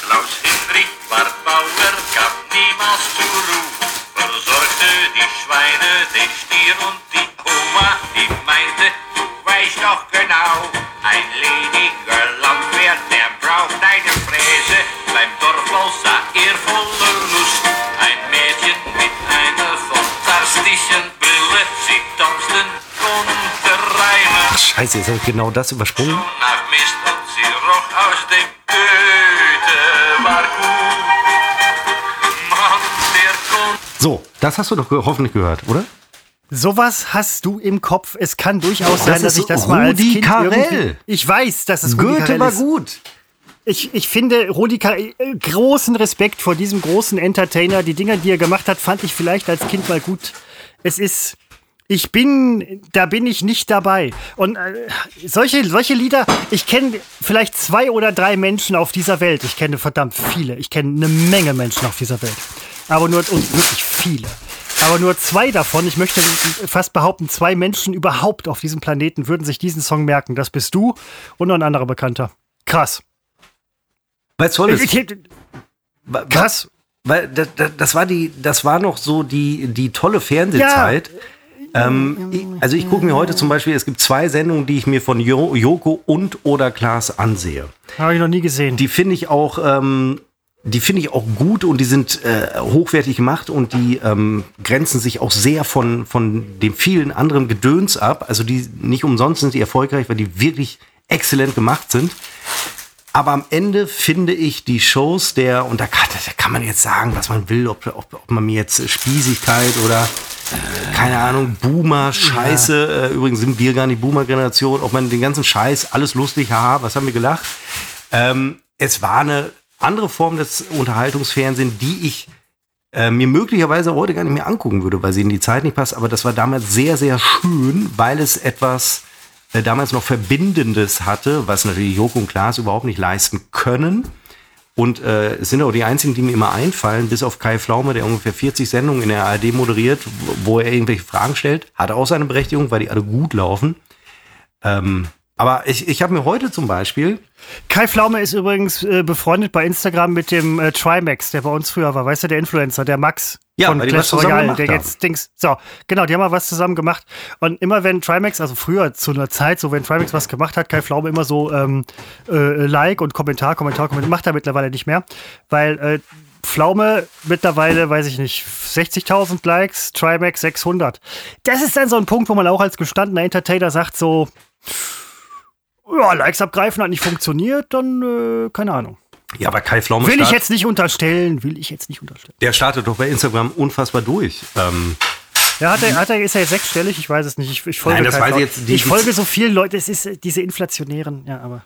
Klaus Hinrich war Bauer, gab niemals zur Ruhe. Versorgte die Schweine, den Stier und die Oma, die meinte, du weißt doch genau, ein lediger Landwehr, der braucht eine Fräse. Beim Dorfball sah er voller Lust. Ein Mädchen mit einer fantastischen Brille, sie tanzten. Ach, scheiße, jetzt habe ich genau das übersprungen. Nach Mist und roch aus dem Goethe war gut. Mann, der. So, das hast du doch hoffentlich gehört, oder? sowas hast du im Kopf. Es kann durchaus sein, dass ich das mal als Rudi Kind irgendwie. Ich weiß, dass es Rudi Goethe Carrell war ist. gut. Ich, ich finde Rudi Carrell, äh, großen Respekt vor diesem großen Entertainer. Die Dinger, die er gemacht hat, fand ich vielleicht als Kind mal gut. Es ist. Ich bin, da bin ich nicht dabei. Und äh, solche, solche Lieder, ich kenne vielleicht zwei oder drei Menschen auf dieser Welt. Ich kenne verdammt viele. Ich kenne eine Menge Menschen auf dieser Welt. Aber nur, und wirklich viele. Aber nur zwei davon, ich möchte fast behaupten, zwei Menschen überhaupt auf diesem Planeten würden sich diesen Song merken. Das bist du und noch ein anderer Bekannter. Krass. Weißt du, Ich, ich, Wa- wa- krass. Weil das, das war die, das war noch so die, die tolle Fernsehzeit. Ähm, ich, also ich gucke mir heute zum Beispiel, es gibt zwei Sendungen, die ich mir von jo Joko und oder Klaas ansehe. Habe ich noch nie gesehen. Die finde ich auch, ähm, die finde ich auch gut und die sind äh, hochwertig gemacht und die ähm, grenzen sich auch sehr von, von dem vielen anderen Gedöns ab. Also die nicht umsonst sind die erfolgreich, weil die wirklich exzellent gemacht sind. Aber am Ende finde ich die Shows der, und da kann, da kann man jetzt sagen, was man will, ob, ob, ob man mir jetzt Spießigkeit oder keine Ahnung, Boomer, Scheiße, äh, übrigens sind wir gar nicht Boomer-Generation, ob man den ganzen Scheiß, alles lustig, haha, was haben wir gelacht. Ähm, es war eine andere Form des Unterhaltungsfernsehens, die ich äh, mir möglicherweise heute gar nicht mehr angucken würde, weil sie in die Zeit nicht passt. Aber das war damals sehr, sehr schön, weil es etwas äh, damals noch Verbindendes hatte, was natürlich Joko und Klaas überhaupt nicht leisten können. Und äh, es sind auch die einzigen, die mir immer einfallen, bis auf Kai Pflaume, der ungefähr 40 Sendungen in der ARD moderiert, wo- wo er irgendwelche Fragen stellt. Hat auch seine Berechtigung, weil die alle gut laufen. Ähm, aber ich, ich habe mir heute zum Beispiel, Kai Pflaume ist übrigens äh, befreundet bei Instagram mit dem äh, Trimax, der bei uns früher war. Weißt du, der Influencer, der Max Ja, von Clash Royale, der haben. jetzt Dings. So, genau, die haben mal was zusammen gemacht. Und immer wenn Trimax, also früher zu einer Zeit, so wenn Trimax was gemacht hat, Kai Pflaume immer so ähm, äh, Like und Kommentar, Kommentar, Kommentar, macht er mittlerweile nicht mehr, weil äh, Pflaume mittlerweile, weiß ich nicht, 60.000 Likes, Trimax 600. Das ist dann so ein Punkt, wo man auch als gestandener Entertainer sagt so, ja, Likes abgreifen hat nicht funktioniert, dann äh, keine Ahnung. ja, aber Kai Pflaume Will ich jetzt nicht unterstellen, will ich jetzt nicht unterstellen. der startet doch bei Instagram unfassbar durch. Ähm, Ja, hat er, hat er, ist er jetzt sechsstellig? Ich weiß es nicht. Ich, ich folge, Nein, das weiß ich jetzt- die- ich folge so vielen Leuten. Es ist äh, diese inflationären, ja, aber.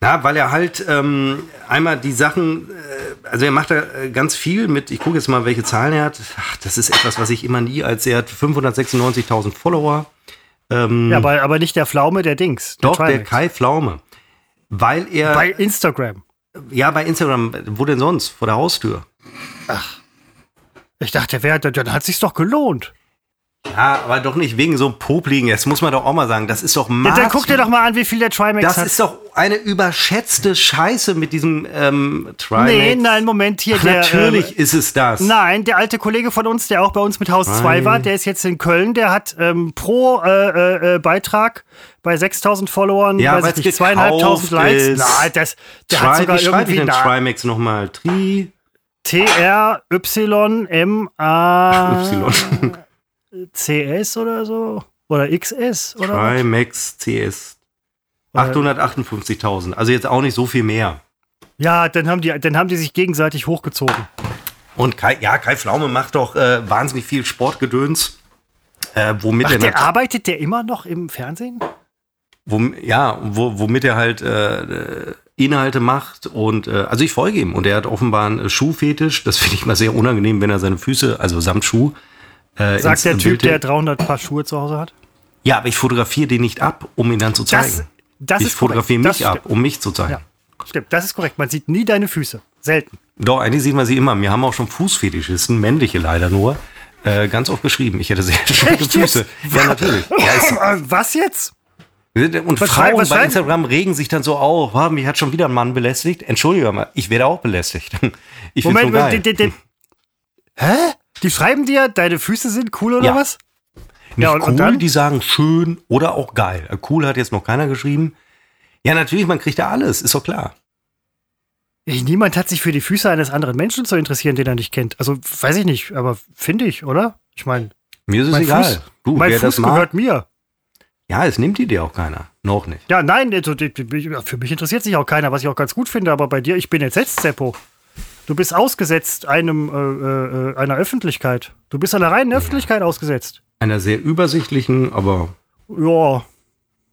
Na, weil er halt ähm, einmal die Sachen, äh, also er macht da äh, ganz viel mit, ich gucke jetzt mal, welche Zahlen er hat. Ach, das ist etwas, was ich immer nie als, er hat 596.000 Follower. Ähm, Ja, aber, aber nicht der Pflaume, der Dings. doch, der Trimax. Kai Pflaume. Weil er, Bei Instagram. Ja, bei Instagram. Wo denn sonst? Vor der Haustür. Ich dachte, wer, dann hat sich's doch gelohnt. Ja, aber doch nicht wegen so Popligen. Das muss man doch auch mal sagen. Das ist doch Ja, Maß. dann guck dir doch mal an, wie viel der Trimax das hat. ist doch eine überschätzte Scheiße mit diesem ähm, Trimax. nee, nein, Moment, hier Ach, der. natürlich Äh, ist es das. Nein, der alte Kollege von uns, der auch bei uns mit Haus 2 Nein. war, der ist jetzt in Köln, der hat ähm, pro äh, äh, äh, Beitrag bei 6000 Followern, Ja, weiß ich nicht, zweieinhalbtausend Likes. Nein, das, der Tri hat sogar wie ich irgendwie denn na, Trimax nochmal? Tri T-R-Y-M-A Y. CS oder so? Oder XS oder? Trimax CS. Oder- 858.000. Also jetzt auch nicht so viel mehr. Ja, dann haben, die, dann haben die sich gegenseitig hochgezogen. Und Kai, ja, Kai Pflaume macht doch äh, wahnsinnig viel Sportgedöns. Äh, womit Ach, er der arbeitet der immer noch im Fernsehen? wom, ja, wo, womit er halt äh, äh, Inhalte macht und äh, also ich folge ihm und er hat offenbar einen Schuhfetisch. Das finde ich mal sehr unangenehm, wenn er seine Füße, also samt Schuh, äh, Sagt der Typ, Bild- der 300 Paar Schuhe zu Hause hat? Ja, aber ich fotografiere den nicht ab, um ihn dann zu zeigen. Das, das ich fotografiere mich ab, um mich zu zeigen. Ja. Stimmt, das ist korrekt. Man sieht nie deine Füße. Selten. Doch, eigentlich sieht man sie immer. Wir haben auch schon Fußfetischisten, männliche leider nur, äh, ganz oft geschrieben. Ich hätte sehr schöne Echt Füße. jetzt? Ja, natürlich. Ja, Was jetzt? und Was Frauen was bei Instagram regen sich dann so auf, "Ah, mich hat schon wieder ein Mann belästigt. Entschuldige mal, ich werde auch belästigt. Ich Moment, schon geil. die, hä? Die schreiben dir, deine Füße sind cool oder Ja. was? Nicht Ja, und- cool, und dann? die sagen schön oder auch geil. Äh, Cool hat jetzt noch keiner geschrieben. Ja, natürlich, man kriegt ja alles, ist doch klar. Niemand hat sich für die Füße eines anderen Menschen zu interessieren, den er nicht kennt. Also, weiß ich nicht, aber finde ich, oder? Ich meine, Mir ist es mein egal. Fuß, du, mein Fuß gehört mir. Ja, es nimmt die dir auch keiner. Noch nicht. Ja, nein, also, für mich interessiert sich auch keiner, was ich auch ganz gut finde, aber bei dir, ich bin entsetzt, Seppo. Du bist ausgesetzt einem, äh, äh, einer Öffentlichkeit. Du bist einer reinen Öffentlichkeit ausgesetzt. Einer sehr übersichtlichen, aber Ja,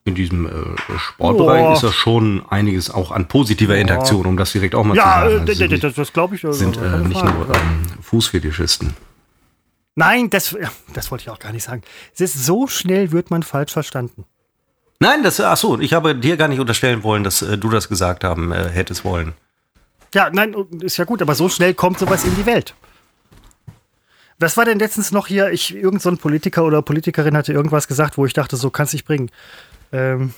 in diesem äh, Sportbereich Boah. ist das schon einiges auch an positiver Interaktion, um das direkt auch mal ja, zu sagen. Also d- sind das, das glaube ich. also, sind nicht Frage. nur ähm, Fußfetischisten. Nein, das, ja, das wollte ich auch gar nicht sagen. Es ist so schnell wird man falsch verstanden. Nein, das, ach so, ich habe dir gar nicht unterstellen wollen, dass äh, du das gesagt haben äh, hättest wollen. Ja, nein, ist ja gut, aber so schnell kommt sowas in die Welt. Was war denn letztens noch hier? Ich, irgend so ein Politiker oder Politikerin hatte irgendwas gesagt, wo ich dachte, so kann's nicht bringen. Ähm,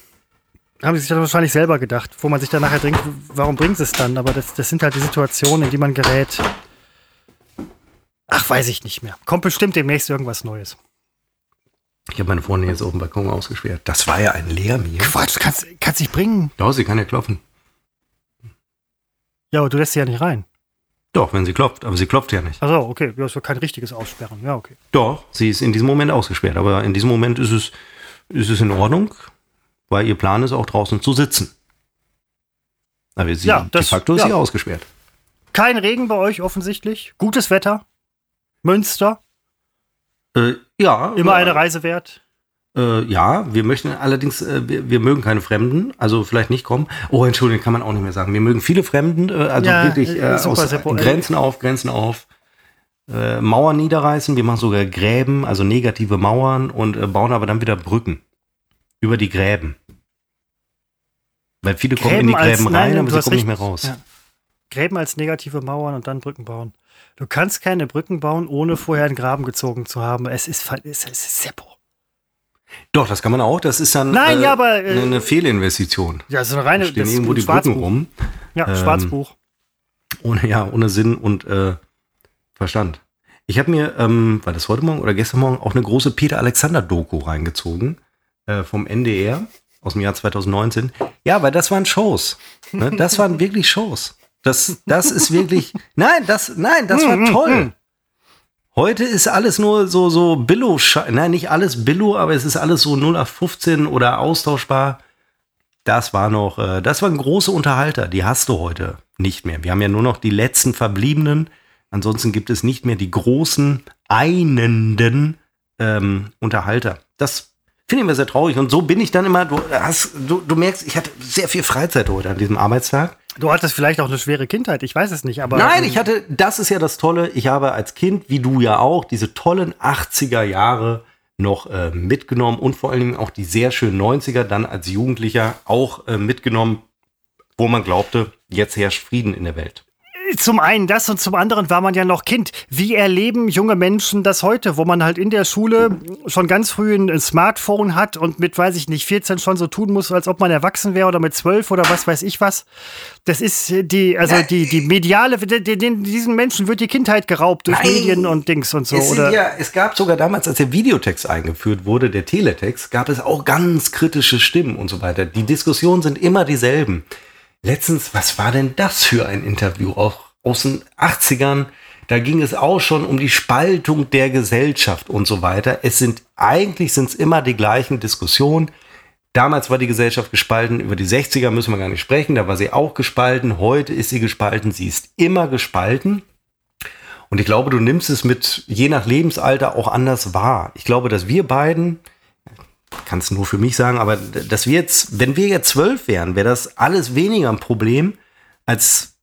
haben sie sich dann wahrscheinlich selber gedacht, wo man sich dann nachher denkt, warum bringen sie es dann? Aber das, das sind halt die Situationen, in die man gerät. Ach, weiß ich nicht mehr. Kommt bestimmt demnächst irgendwas Neues. Ich habe meine Freundin jetzt auf dem Balkon ausgesperrt. Das war ja ein Lehrmier. Quatsch, kannst, kannst nicht bringen. Doch, sie kann ja klopfen. Ja, aber du lässt sie ja nicht rein. Doch, wenn sie klopft, aber sie klopft ja nicht. Achso, okay. Ja, das war kein richtiges Aussperren. Ja, okay. Doch, sie ist in diesem Moment ausgesperrt, aber in diesem Moment ist es, ist es in Ordnung, weil ihr Plan ist auch draußen zu sitzen. Aber sie, Ja, das- de facto ist ja. sie ausgesperrt. Kein Regen bei euch offensichtlich. Gutes Wetter. Münster. Äh, ja, Immer äh, eine Reise wert. Äh, ja, wir möchten allerdings, äh, wir, wir mögen keine Fremden, also vielleicht nicht kommen. Oh, Entschuldigung, kann man auch nicht mehr sagen. Wir mögen viele Fremden, äh, also Ja, wirklich äh, äh, aus. Grenzen auf, Grenzen auf. Äh, Mauern niederreißen, wir machen sogar Gräben, also negative Mauern und bauen aber dann wieder Brücken über die Gräben. Weil viele kommen in die als- Gräben nein, rein, aber du sie kommen nicht mehr raus. Ja. Gräben als negative Mauern und dann Brücken bauen. Du kannst keine Brücken bauen, ohne vorher einen Graben gezogen zu haben. Es ist, es ist Seppo. Doch, das kann man auch. Das ist dann Nein, ja, aber, äh, eine, eine Fehlinvestition. Ja, so eine Da reine stehen das irgendwo ist die ein Brücken Schwarzbuch. rum. Ja, Ähm, Schwarzbuch. ohne, ja, ohne Sinn und äh, Verstand. Ich habe mir, ähm, war das heute Morgen oder gestern Morgen, auch eine große Peter Alexander-Doku reingezogen äh, vom NDR aus dem Jahr 2019. Ja, weil das waren Shows. Ne? Das waren wirklich Shows. Das, das ist wirklich. Nein, das, nein, das war toll. Heute ist alles nur so, so Billo, nein, nicht alles Billo, aber es ist alles so 0815 oder austauschbar. Das war noch, äh, das waren große Unterhalter, die hast du heute nicht mehr. Wir haben ja nur noch die letzten verbliebenen. Ansonsten gibt es nicht mehr die großen, einenden ähm, Unterhalter. Das finde ich immer sehr traurig. Und so bin ich dann immer, du, hast, du, du merkst, ich hatte sehr viel Freizeit heute an diesem Arbeitstag. Du hattest vielleicht auch eine schwere Kindheit, ich weiß es nicht, aber. Nein, ähm, ich hatte, das ist ja das Tolle, ich habe als Kind, wie du ja auch, diese tollen 80er Jahre noch äh, mitgenommen und vor allen Dingen auch die sehr schönen 90er dann als Jugendlicher auch äh, mitgenommen. wo man glaubte, jetzt herrscht Frieden in der Welt. Zum einen das und zum anderen war man ja noch Kind. Wie erleben junge Menschen das heute, wo man halt in der Schule schon ganz früh ein Smartphone hat und mit, weiß ich nicht, 14 schon so tun muss, als ob man erwachsen wäre oder mit 12 oder was weiß ich was. Das ist die, also die, die mediale, den, diesen Menschen wird die Kindheit geraubt durch Nein. Medien und Dings und so. Es, Oder? ja, es gab sogar damals, als der Videotext eingeführt wurde, der Teletext, gab es auch ganz kritische Stimmen und so weiter. Die Diskussionen sind immer dieselben. Letztens, was war denn das für ein Interview? Auch aus den 80ern. Da ging es auch schon um die Spaltung der Gesellschaft und so weiter. Es sind, eigentlich sind immer die gleichen Diskussionen. Damals war die Gesellschaft gespalten. Über die 60er müssen wir gar nicht sprechen. Da war sie auch gespalten. Heute ist sie gespalten. Sie ist immer gespalten. Und ich glaube, du nimmst es mit je nach Lebensalter auch anders wahr. Ich glaube, dass wir beiden, kann es nur für mich sagen, aber dass wir jetzt, wenn wir jetzt zwölf wären, wäre das alles weniger ein Problem als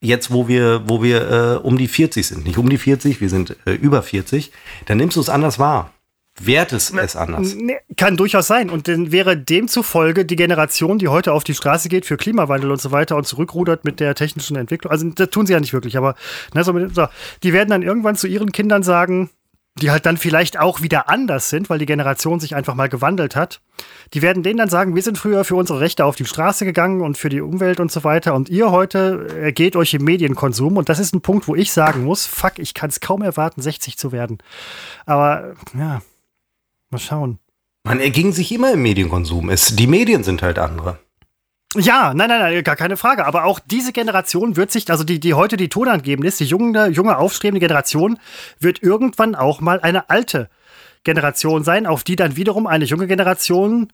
jetzt, wo wir, wo wir äh, um die 40 sind. Nicht um die 40, wir sind äh, über 40. Dann nimmst du es anders wahr. Wertest es anders. Kann durchaus sein. Und dann wäre demzufolge die Generation, die heute auf die Straße geht für Klimawandel und so weiter und zurückrudert mit der technischen Entwicklung. Also das tun sie ja nicht wirklich, aber ne, so, mit- so, die werden dann irgendwann zu ihren Kindern sagen, die halt dann vielleicht auch wieder anders sind, weil die Generation sich einfach mal gewandelt hat. Die werden denen dann sagen, wir sind früher für unsere Rechte auf die Straße gegangen und für die Umwelt und so weiter. Und ihr heute ergeht euch im Medienkonsum. Und das ist ein Punkt, wo ich sagen muss, fuck, ich kann es kaum erwarten, 60 zu werden. Aber ja, mal schauen. Man erging sich immer im Medienkonsum. Es, die Medien sind halt andere. Ja, nein, nein, nein, gar keine Frage. Aber auch diese Generation wird sich, also die, die heute die tonangebend ist, die junge, junge aufstrebende Generation, wird irgendwann auch mal eine alte Generation sein, auf die dann wiederum eine junge Generation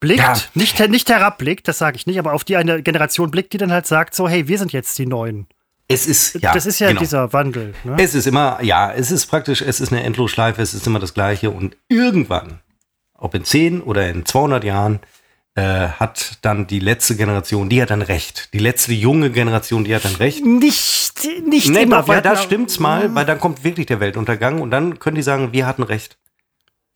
blickt. Ja. Nicht, nicht herabblickt, das sage ich nicht, aber auf die eine Generation blickt, die dann halt sagt, so, hey, wir sind jetzt die Neuen. Es ist, ja, das ist ja genau. dieser Wandel. Ne? Es ist immer, ja, es ist praktisch, es ist eine Endlosschleife, es ist immer das Gleiche und irgendwann, ob in 10 oder in 200 Jahren, äh, hat dann die letzte Generation, die hat dann recht. Die letzte junge Generation, die hat dann recht. Nicht, nicht Nee, immer. doch, weil da stimmt's mal, weil dann kommt wirklich der Weltuntergang und dann können die sagen, wir hatten recht.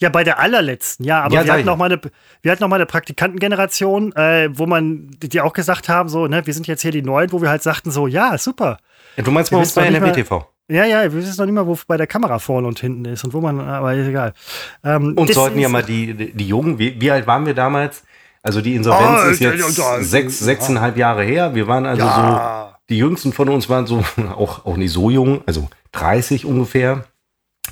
Ja, bei der allerletzten, ja, aber Ja, wir, hatten noch mal eine, wir hatten noch mal eine Praktikantengeneration, äh, wo man, die auch gesagt haben, so, ne, wir sind jetzt hier die Neuen, wo wir halt sagten, so, ja, super. Du meinst Wir bei uns bei doch nicht mal- NRW TV. Ja, ja, wir wissen noch nicht mal, wo bei der Kamera vorne und hinten ist und wo man, aber ist egal. Ähm, Und sollten ja mal die, die, die Jungen, wie, wie alt waren wir damals? Also die Insolvenz Oh, ist jetzt sechs, sechseinhalb Jahre her. Wir waren also Ja. so, die jüngsten von uns waren so, auch, auch nicht so jung, also 30 ungefähr.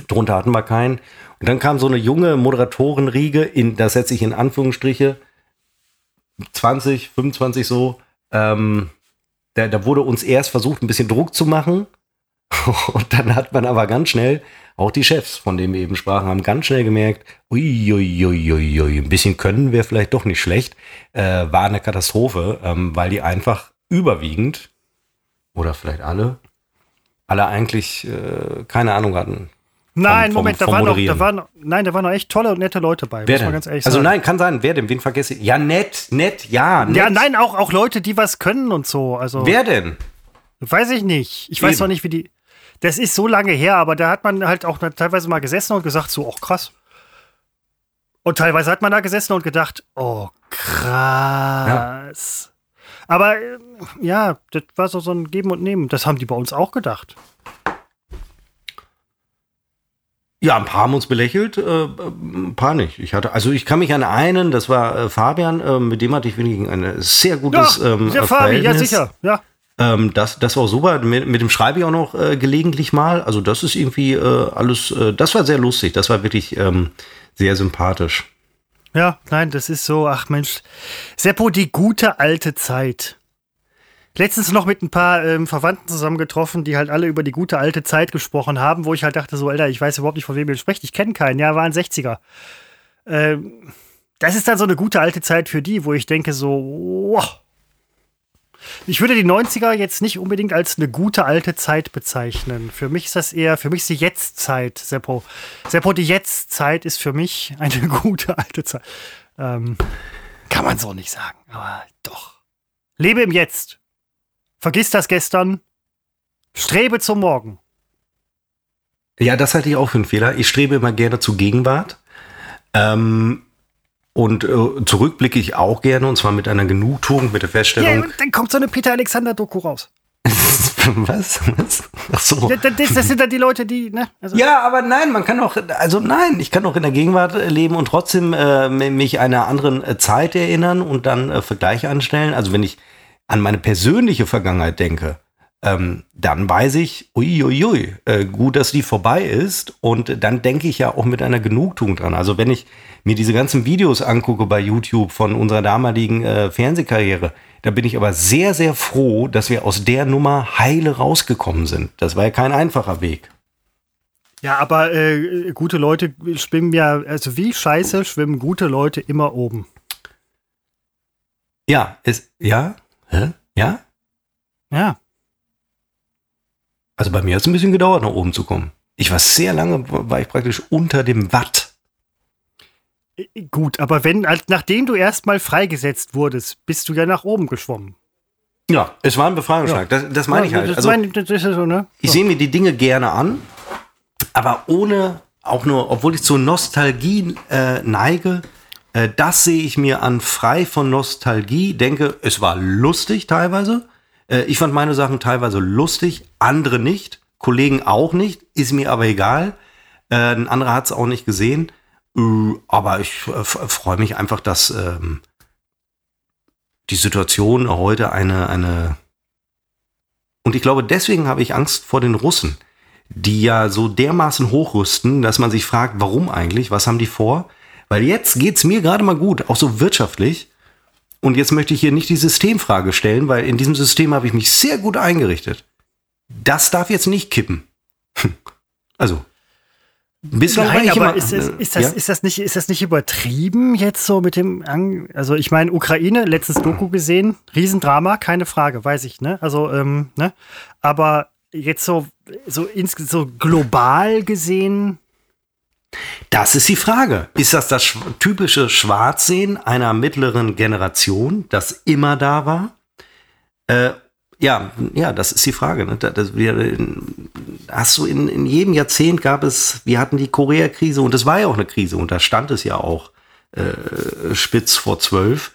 Drunter hatten wir keinen. Und dann kam so eine junge Moderatorenriege, in, das setze ich in Anführungsstriche, 20, 25 so. Ähm, da, da wurde uns erst versucht, ein bisschen Druck zu machen. Und dann hat man aber ganz schnell, auch die Chefs, von denen wir eben sprachen, haben ganz schnell gemerkt, uiuiuiui, ein bisschen können wäre vielleicht doch nicht schlecht. Äh, war eine Katastrophe, ähm, weil die einfach überwiegend, oder vielleicht alle, alle eigentlich äh, keine Ahnung hatten. Nein, vom- Moment, da vom waren, noch, da waren, nein, da waren noch echt tolle und nette Leute bei. Wer muss man denn? ganz ehrlich also sagen. nein, kann sein, wer denn? Wen vergesse ich? Ja, nett, nett, ja, nett. Ja, nein, auch, auch Leute, die was können und so. Also, Wer denn? weiß ich nicht. Ich weiß Eben. noch nicht, wie die. Das ist so lange her, aber da hat man halt auch teilweise mal gesessen und gesagt, so, oh krass. Und teilweise hat man da gesessen und gedacht, oh krass. Aber äh, ja, das war so, so ein Geben und Nehmen. Das haben die bei uns auch gedacht. Ja, ein paar haben uns belächelt, äh, ein paar nicht. Ich hatte, also ich kann mich an einen, das war äh, Fabian, äh, mit dem hatte ich wirklich ein sehr gutes ähm, der Fabi, ja sicher. Ja. Ähm, das, das war super. Mit, mit dem schreibe ich auch noch äh, gelegentlich mal. Also das ist irgendwie äh, alles, äh, das war sehr lustig. Das war wirklich ähm, sehr sympathisch. Ja, nein, das ist so, ach Mensch. Seppo, die gute alte Zeit. Letztens noch mit ein paar ähm, Verwandten zusammengetroffen, die halt alle über die gute alte Zeit gesprochen haben, wo ich halt dachte, so, Alter, ich weiß überhaupt nicht, von wem ihr sprecht. Ich kenne keinen. Ja, waren 60er. Ähm, das ist dann so eine gute alte Zeit für die, wo ich denke, so, wow. Ich würde die 90er jetzt nicht unbedingt als eine gute alte Zeit bezeichnen. Für mich ist das eher, für mich ist die Jetztzeit, Seppo. Seppo, die Jetztzeit ist für mich eine gute alte Zeit. Ähm, kann man so nicht sagen, aber doch. Lebe im Jetzt. Vergiss das gestern. Strebe zum Morgen. Ja, das halte ich auch für einen Fehler. Ich strebe immer gerne zur Gegenwart. Ähm, Und äh, zurück blicke ich auch gerne, und zwar mit einer Genugtuung, mit der Ja, Feststellung. und dann kommt so eine Peter Alexander-Doku raus. was? was? Ach so. Ja, Das, das sind dann die Leute, die, ne? Also, Ja, aber nein, man kann auch, also nein, ich kann auch in der Gegenwart äh, leben und trotzdem äh, mich einer anderen äh, Zeit erinnern und dann äh, Vergleiche anstellen. Also wenn ich an meine persönliche Vergangenheit denke, ähm, dann weiß ich, uiuiui, äh, gut, dass die vorbei ist. Und dann denke ich ja auch mit einer Genugtuung dran. Also wenn ich mir diese ganzen Videos angucke bei YouTube von unserer damaligen äh, Fernsehkarriere, da bin ich aber sehr, sehr froh, dass wir aus der Nummer heile rausgekommen sind. Das war ja kein einfacher Weg. Ja, aber äh, gute Leute schwimmen ja, also wie scheiße schwimmen gute Leute immer oben. Ja, es, ja, hä? Ja? Ja. Also bei mir hat es ein bisschen gedauert, nach oben zu kommen. Ich war sehr lange, war ich praktisch unter dem Watt. Äh, Gut, aber wenn, als, nachdem du erstmal freigesetzt wurdest, bist du ja nach oben geschwommen. Ja, es war ein Befreiungsschlag. Das, das meine ich Ja, halt. Das, Also, meine, das ist ja so, ne? ich sehe mir die Dinge gerne an, aber ohne, auch nur, obwohl ich zur Nostalgie äh, neige, äh, das sehe ich mir an, frei von Nostalgie, denke, es war lustig teilweise. Äh, ich fand meine Sachen teilweise lustig, andere nicht, Kollegen auch nicht, ist mir aber egal. Äh, ein anderer hat es auch nicht gesehen. Äh, aber ich äh, freue mich einfach, dass ähm, die Situation heute eine, eine und ich glaube, deswegen habe ich Angst vor den Russen, die ja so dermaßen hochrüsten, dass man sich fragt, warum eigentlich, was haben die vor? Weil jetzt geht's mir gerade mal gut, auch so wirtschaftlich. Und jetzt möchte ich hier nicht die Systemfrage stellen, weil in diesem System habe ich mich sehr gut eingerichtet. Das darf jetzt nicht kippen. Also, bislang Nein, ich aber immer- ist, ist, ist, das, ja? ist, das nicht, ist das nicht übertrieben jetzt so mit dem, also ich meine, Ukraine, letztes Doku gesehen, Riesendrama, keine Frage, weiß ich, ne? Also, ähm, ne? Aber jetzt so, so, ins, so global gesehen, Das ist die Frage. Ist das das sch typische Schwarzsehen einer mittleren Generation, das immer da war? Äh, ja, ja, das ist die Frage. Ne? Das, wir, hast du in, in jedem Jahrzehnt gab es, wir hatten die Korea-Krise und es war ja auch eine Krise und da stand es ja auch äh, spitz vor zwölf.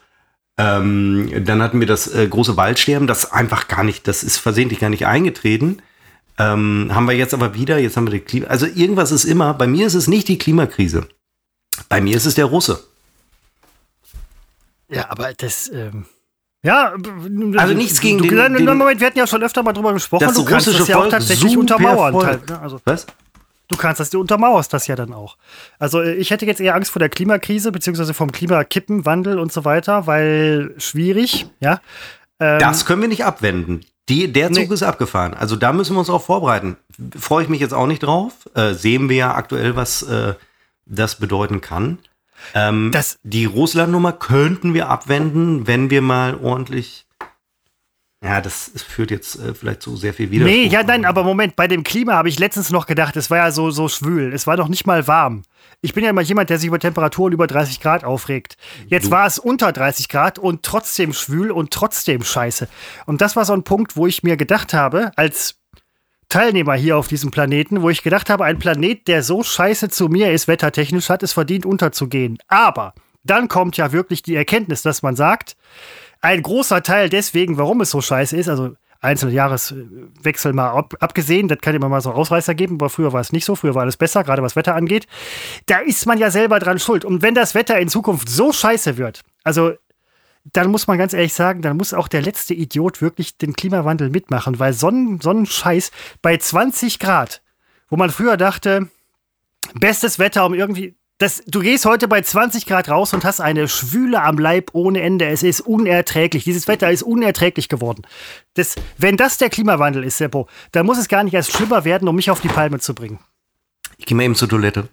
Ähm, dann hatten wir das äh, große Waldsterben, das einfach gar nicht, das ist versehentlich gar nicht eingetreten. Ähm, haben wir jetzt aber wieder, jetzt haben wir die Klima, also irgendwas ist immer, bei mir ist es nicht die Klimakrise. Bei mir ist es der Russe. ja, aber das, ähm, ja, Also nichts gegen du, den- den- Moment, wir hatten ja schon öfter mal drüber gesprochen, Das du kannst russische das ja auch tatsächlich untermauern. halt, ne? Also, Was? Du kannst das, du untermauerst das ja dann auch. Also äh, ich hätte jetzt eher Angst vor der Klimakrise, beziehungsweise vom Klimakippen, Wandel und so weiter, weil schwierig, ja. Ähm, Das können wir nicht abwenden. Die, der Zug Nee. ist abgefahren. Also da müssen wir uns auch vorbereiten. Freue ich mich jetzt auch nicht drauf. Äh, sehen wir ja aktuell, was äh, das bedeuten kann. Ähm, Das- die Russland-Nummer könnten wir abwenden, wenn wir mal ordentlich. Ja, das führt jetzt äh, vielleicht zu sehr viel Widerspruch. Nee, ja, nein, aber Moment, bei dem Klima habe ich letztens noch gedacht, es war ja so, so schwül. Es war noch nicht mal warm. Ich bin ja immer jemand, der sich über Temperaturen über 30 Grad aufregt. Jetzt war es unter 30 Grad und trotzdem schwül und trotzdem scheiße. Und das war so ein Punkt, wo ich mir gedacht habe, als Teilnehmer hier auf diesem Planeten, wo ich gedacht habe, ein Planet, der so scheiße zu mir ist, wettertechnisch, hat es verdient, unterzugehen. Aber dann kommt ja wirklich die Erkenntnis, dass man sagt, ein großer Teil deswegen, warum es so scheiße ist, also einzelne Jahreswechsel mal ab, abgesehen, das kann immer mal so Ausreißer geben, aber früher war es nicht so, früher war alles besser, gerade was Wetter angeht. Da ist man ja selber dran schuld. Und wenn das Wetter in Zukunft so scheiße wird, also dann muss man ganz ehrlich sagen, dann muss auch der letzte Idiot wirklich den Klimawandel mitmachen, weil so ein, so ein Scheiß bei 20 Grad, wo man früher dachte, bestes Wetter, um irgendwie. Das, du gehst heute bei 20 Grad raus und hast eine Schwüle am Leib ohne Ende. Es ist unerträglich. Dieses Wetter ist unerträglich geworden. Das, wenn das der Klimawandel ist, Seppo, dann muss es gar nicht erst schlimmer werden, um mich auf die Palme zu bringen. Ich gehe mal eben zur Toilette.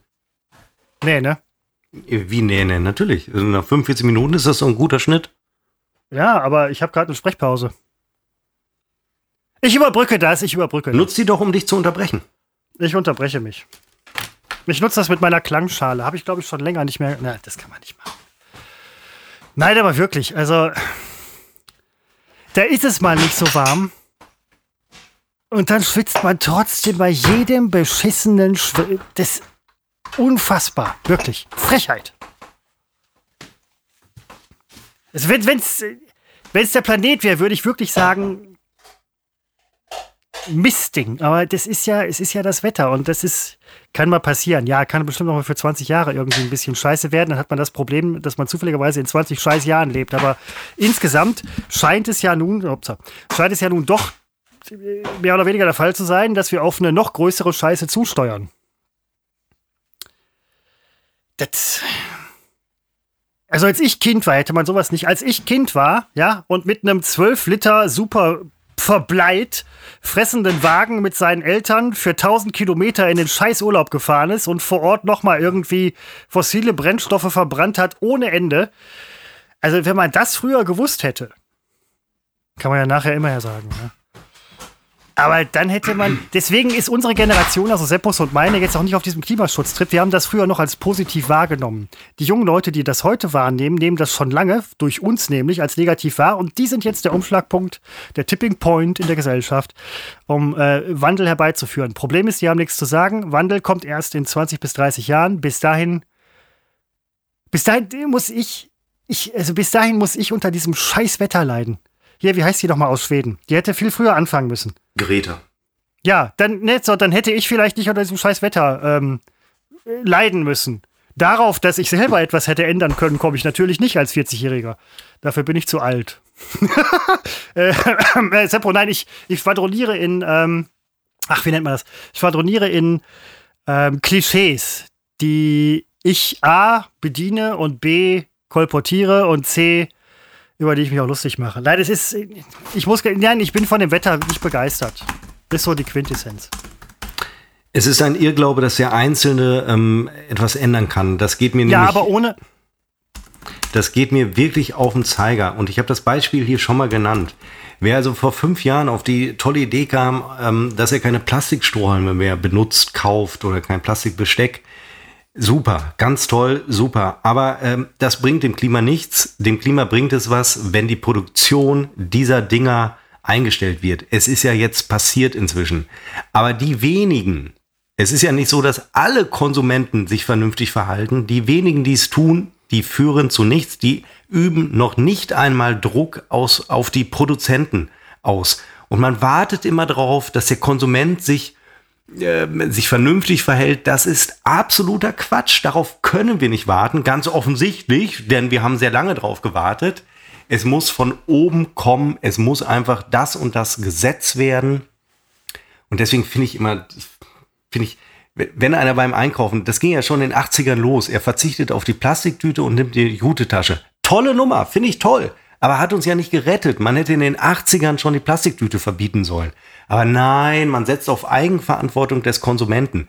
Nee, ne? Wie, nee, nee, natürlich. Also nach 45 Minuten ist das so ein guter Schnitt. Ja, aber ich habe gerade eine Sprechpause. Ich überbrücke das, ich überbrücke. Nutz die doch, um dich zu unterbrechen. Ich unterbreche mich. Ich nutze das mit meiner Klangschale. Habe ich, glaube ich, schon länger nicht mehr. Na, das kann man nicht machen. Nein, aber wirklich. Also, da ist es mal nicht so warm. Und dann schwitzt man trotzdem bei jedem beschissenen Schw Das ist unfassbar. Wirklich. Frechheit. Also wenn es der Planet wäre, würde ich wirklich sagen, Mistding. Aber das ist ja, es ist ja das Wetter und das ist, kann mal passieren. Ja, kann bestimmt noch mal für 20 Jahre irgendwie ein bisschen scheiße werden. Dann hat man das Problem, dass man zufälligerweise in 20 scheiß Jahren lebt. Aber insgesamt scheint es ja nun, upsa, scheint es ja nun doch mehr oder weniger der Fall zu sein, dass wir auf eine noch größere Scheiße zusteuern. Das. Also als ich Kind war, hätte man sowas nicht. Als ich Kind war, ja, und mit einem 12 Liter super verbleit fressenden Wagen mit seinen Eltern für 1000 Kilometer in den Scheißurlaub gefahren ist und vor Ort nochmal irgendwie fossile Brennstoffe verbrannt hat ohne Ende. Also wenn man das früher gewusst hätte, kann man ja nachher immer ja sagen. Ne? Aber dann hätte man, deswegen ist unsere Generation, also Seppos und meine, jetzt auch nicht auf diesem Klimaschutztrip. Wir haben das früher noch als positiv wahrgenommen. Die jungen Leute, die das heute wahrnehmen, nehmen das schon lange, durch uns nämlich, als negativ wahr. Und die sind jetzt der Umschlagpunkt, der Tipping Point in der Gesellschaft, um äh, Wandel herbeizuführen. Problem ist, die haben nichts zu sagen. Wandel kommt erst in 20 bis 30 Jahren. Bis dahin, bis dahin muss ich, ich, also bis dahin muss ich unter diesem Scheißwetter leiden. Hier, wie heißt die nochmal aus Schweden? Die hätte viel früher anfangen müssen. Greta. Ja, dann, ne, so, dann hätte ich vielleicht nicht unter diesem scheiß Wetter ähm, leiden müssen. Darauf, dass ich selber etwas hätte ändern können, komme ich natürlich nicht als 40-Jähriger. Dafür bin ich zu alt. äh, äh, Seppo, nein, ich, ich schwadroniere in, ähm, ach, wie nennt man das? Ich schwadroniere in ähm, Klischees, die ich A bediene und B kolportiere und C über die ich mich auch lustig mache. Nein, es ist, ich muss, nein, ich bin von dem Wetter nicht begeistert. Das ist so die Quintessenz. Es ist ein Irrglaube, dass der Einzelne ähm, etwas ändern kann. Das geht mir nämlich. Ja, aber ohne. Das geht mir wirklich auf den Zeiger. Und ich habe das Beispiel hier schon mal genannt. Wer also vor fünf Jahren auf die tolle Idee kam, ähm, dass er keine Plastikstrohhalme mehr benutzt, kauft oder kein Plastikbesteck, Super, ganz toll, super. Aber ähm, das bringt dem Klima nichts. Dem Klima bringt es was, wenn die Produktion dieser Dinger eingestellt wird. Es ist ja jetzt passiert inzwischen. Aber die wenigen, es ist ja nicht so, dass alle Konsumenten sich vernünftig verhalten. Die wenigen, die es tun, die führen zu nichts. Die üben noch nicht einmal Druck aus, auf die Produzenten aus. Und man wartet immer darauf, dass der Konsument sich sich vernünftig verhält, das ist absoluter Quatsch. Darauf können wir nicht warten, ganz offensichtlich, denn wir haben sehr lange darauf gewartet. Es muss von oben kommen, es muss einfach das und das Gesetz werden. Und deswegen finde ich immer, finde ich, wenn einer beim Einkaufen, das ging ja schon in den 80ern los, er verzichtet auf die Plastiktüte und nimmt die Jutetasche. Tolle Nummer, finde ich toll aber hat uns ja nicht gerettet. Man hätte in den 80ern schon die Plastiktüte verbieten sollen. Aber nein, man setzt auf Eigenverantwortung des Konsumenten.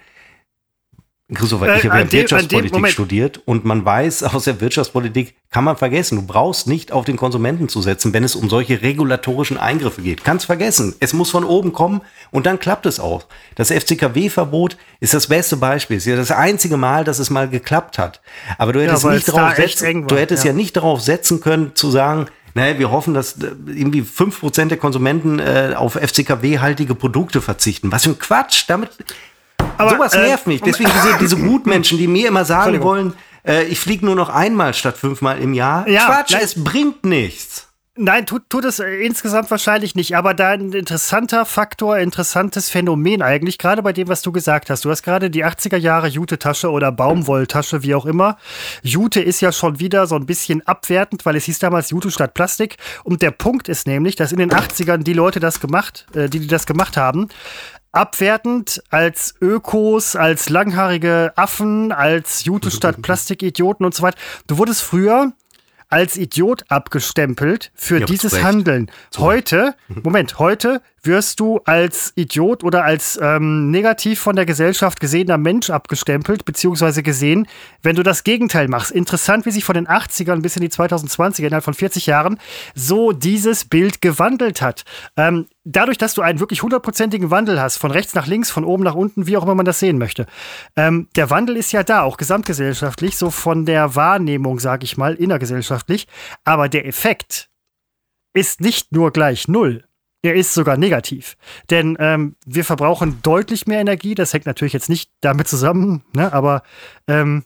Christopher, äh, ich habe ja Wirtschaftspolitik studiert und man weiß, aus der Wirtschaftspolitik kann man vergessen. Du brauchst nicht auf den Konsumenten zu setzen, wenn es um solche regulatorischen Eingriffe geht. Kannst vergessen. Es muss von oben kommen und dann klappt es auch. Das FCKW-Verbot ist das beste Beispiel. Es ist ja das einzige Mal, dass es mal geklappt hat. Aber du hättest, ja, nicht darauf setzen, du hättest ja. ja nicht darauf setzen können, zu sagen, naja, wir hoffen, dass äh, irgendwie fünf Prozent der Konsumenten äh, auf FCKW-haltige Produkte verzichten. Was für ein Quatsch. Damit, aber, Sowas äh, nervt mich. Deswegen diese, diese Gutmenschen, die mir immer sagen wollen, äh, ich fliege nur noch einmal statt fünfmal im Jahr. Ja, Quatsch, nein, es bringt nichts. Nein, tut, tut es insgesamt wahrscheinlich nicht. Aber da ein interessanter Faktor, interessantes Phänomen eigentlich, gerade bei dem, was du gesagt hast. Du hast gerade die 80er Jahre Jute-Tasche oder Baumwolltasche, wie auch immer. Jute ist ja schon wieder so ein bisschen abwertend, weil es hieß damals Jute statt Plastik. Und der Punkt ist nämlich, dass in den 80ern die Leute das gemacht, äh, die, die das gemacht haben, abwertend als Ökos, als langhaarige Affen, als Jute statt Plastikidioten und so weiter. Du wurdest früher als Idiot abgestempelt für ja, dieses Handeln. Heute, Moment, heute wirst du als Idiot oder als ähm, negativ von der Gesellschaft gesehener Mensch abgestempelt, beziehungsweise gesehen, wenn du das Gegenteil machst. Interessant, wie sich von den 80ern bis in die 2020er, innerhalb von 40 Jahren, so dieses Bild gewandelt hat. Ähm, dadurch, dass du einen wirklich hundertprozentigen Wandel hast, von rechts nach links, von oben nach unten, wie auch immer man das sehen möchte. Ähm, der Wandel ist ja da, auch gesamtgesellschaftlich, so von der Wahrnehmung, sage ich mal, innergesellschaftlich. Aber der Effekt ist nicht nur gleich null. Er ist sogar negativ. Denn ähm, wir verbrauchen deutlich mehr Energie. Das hängt natürlich jetzt nicht damit zusammen, ne? aber ähm,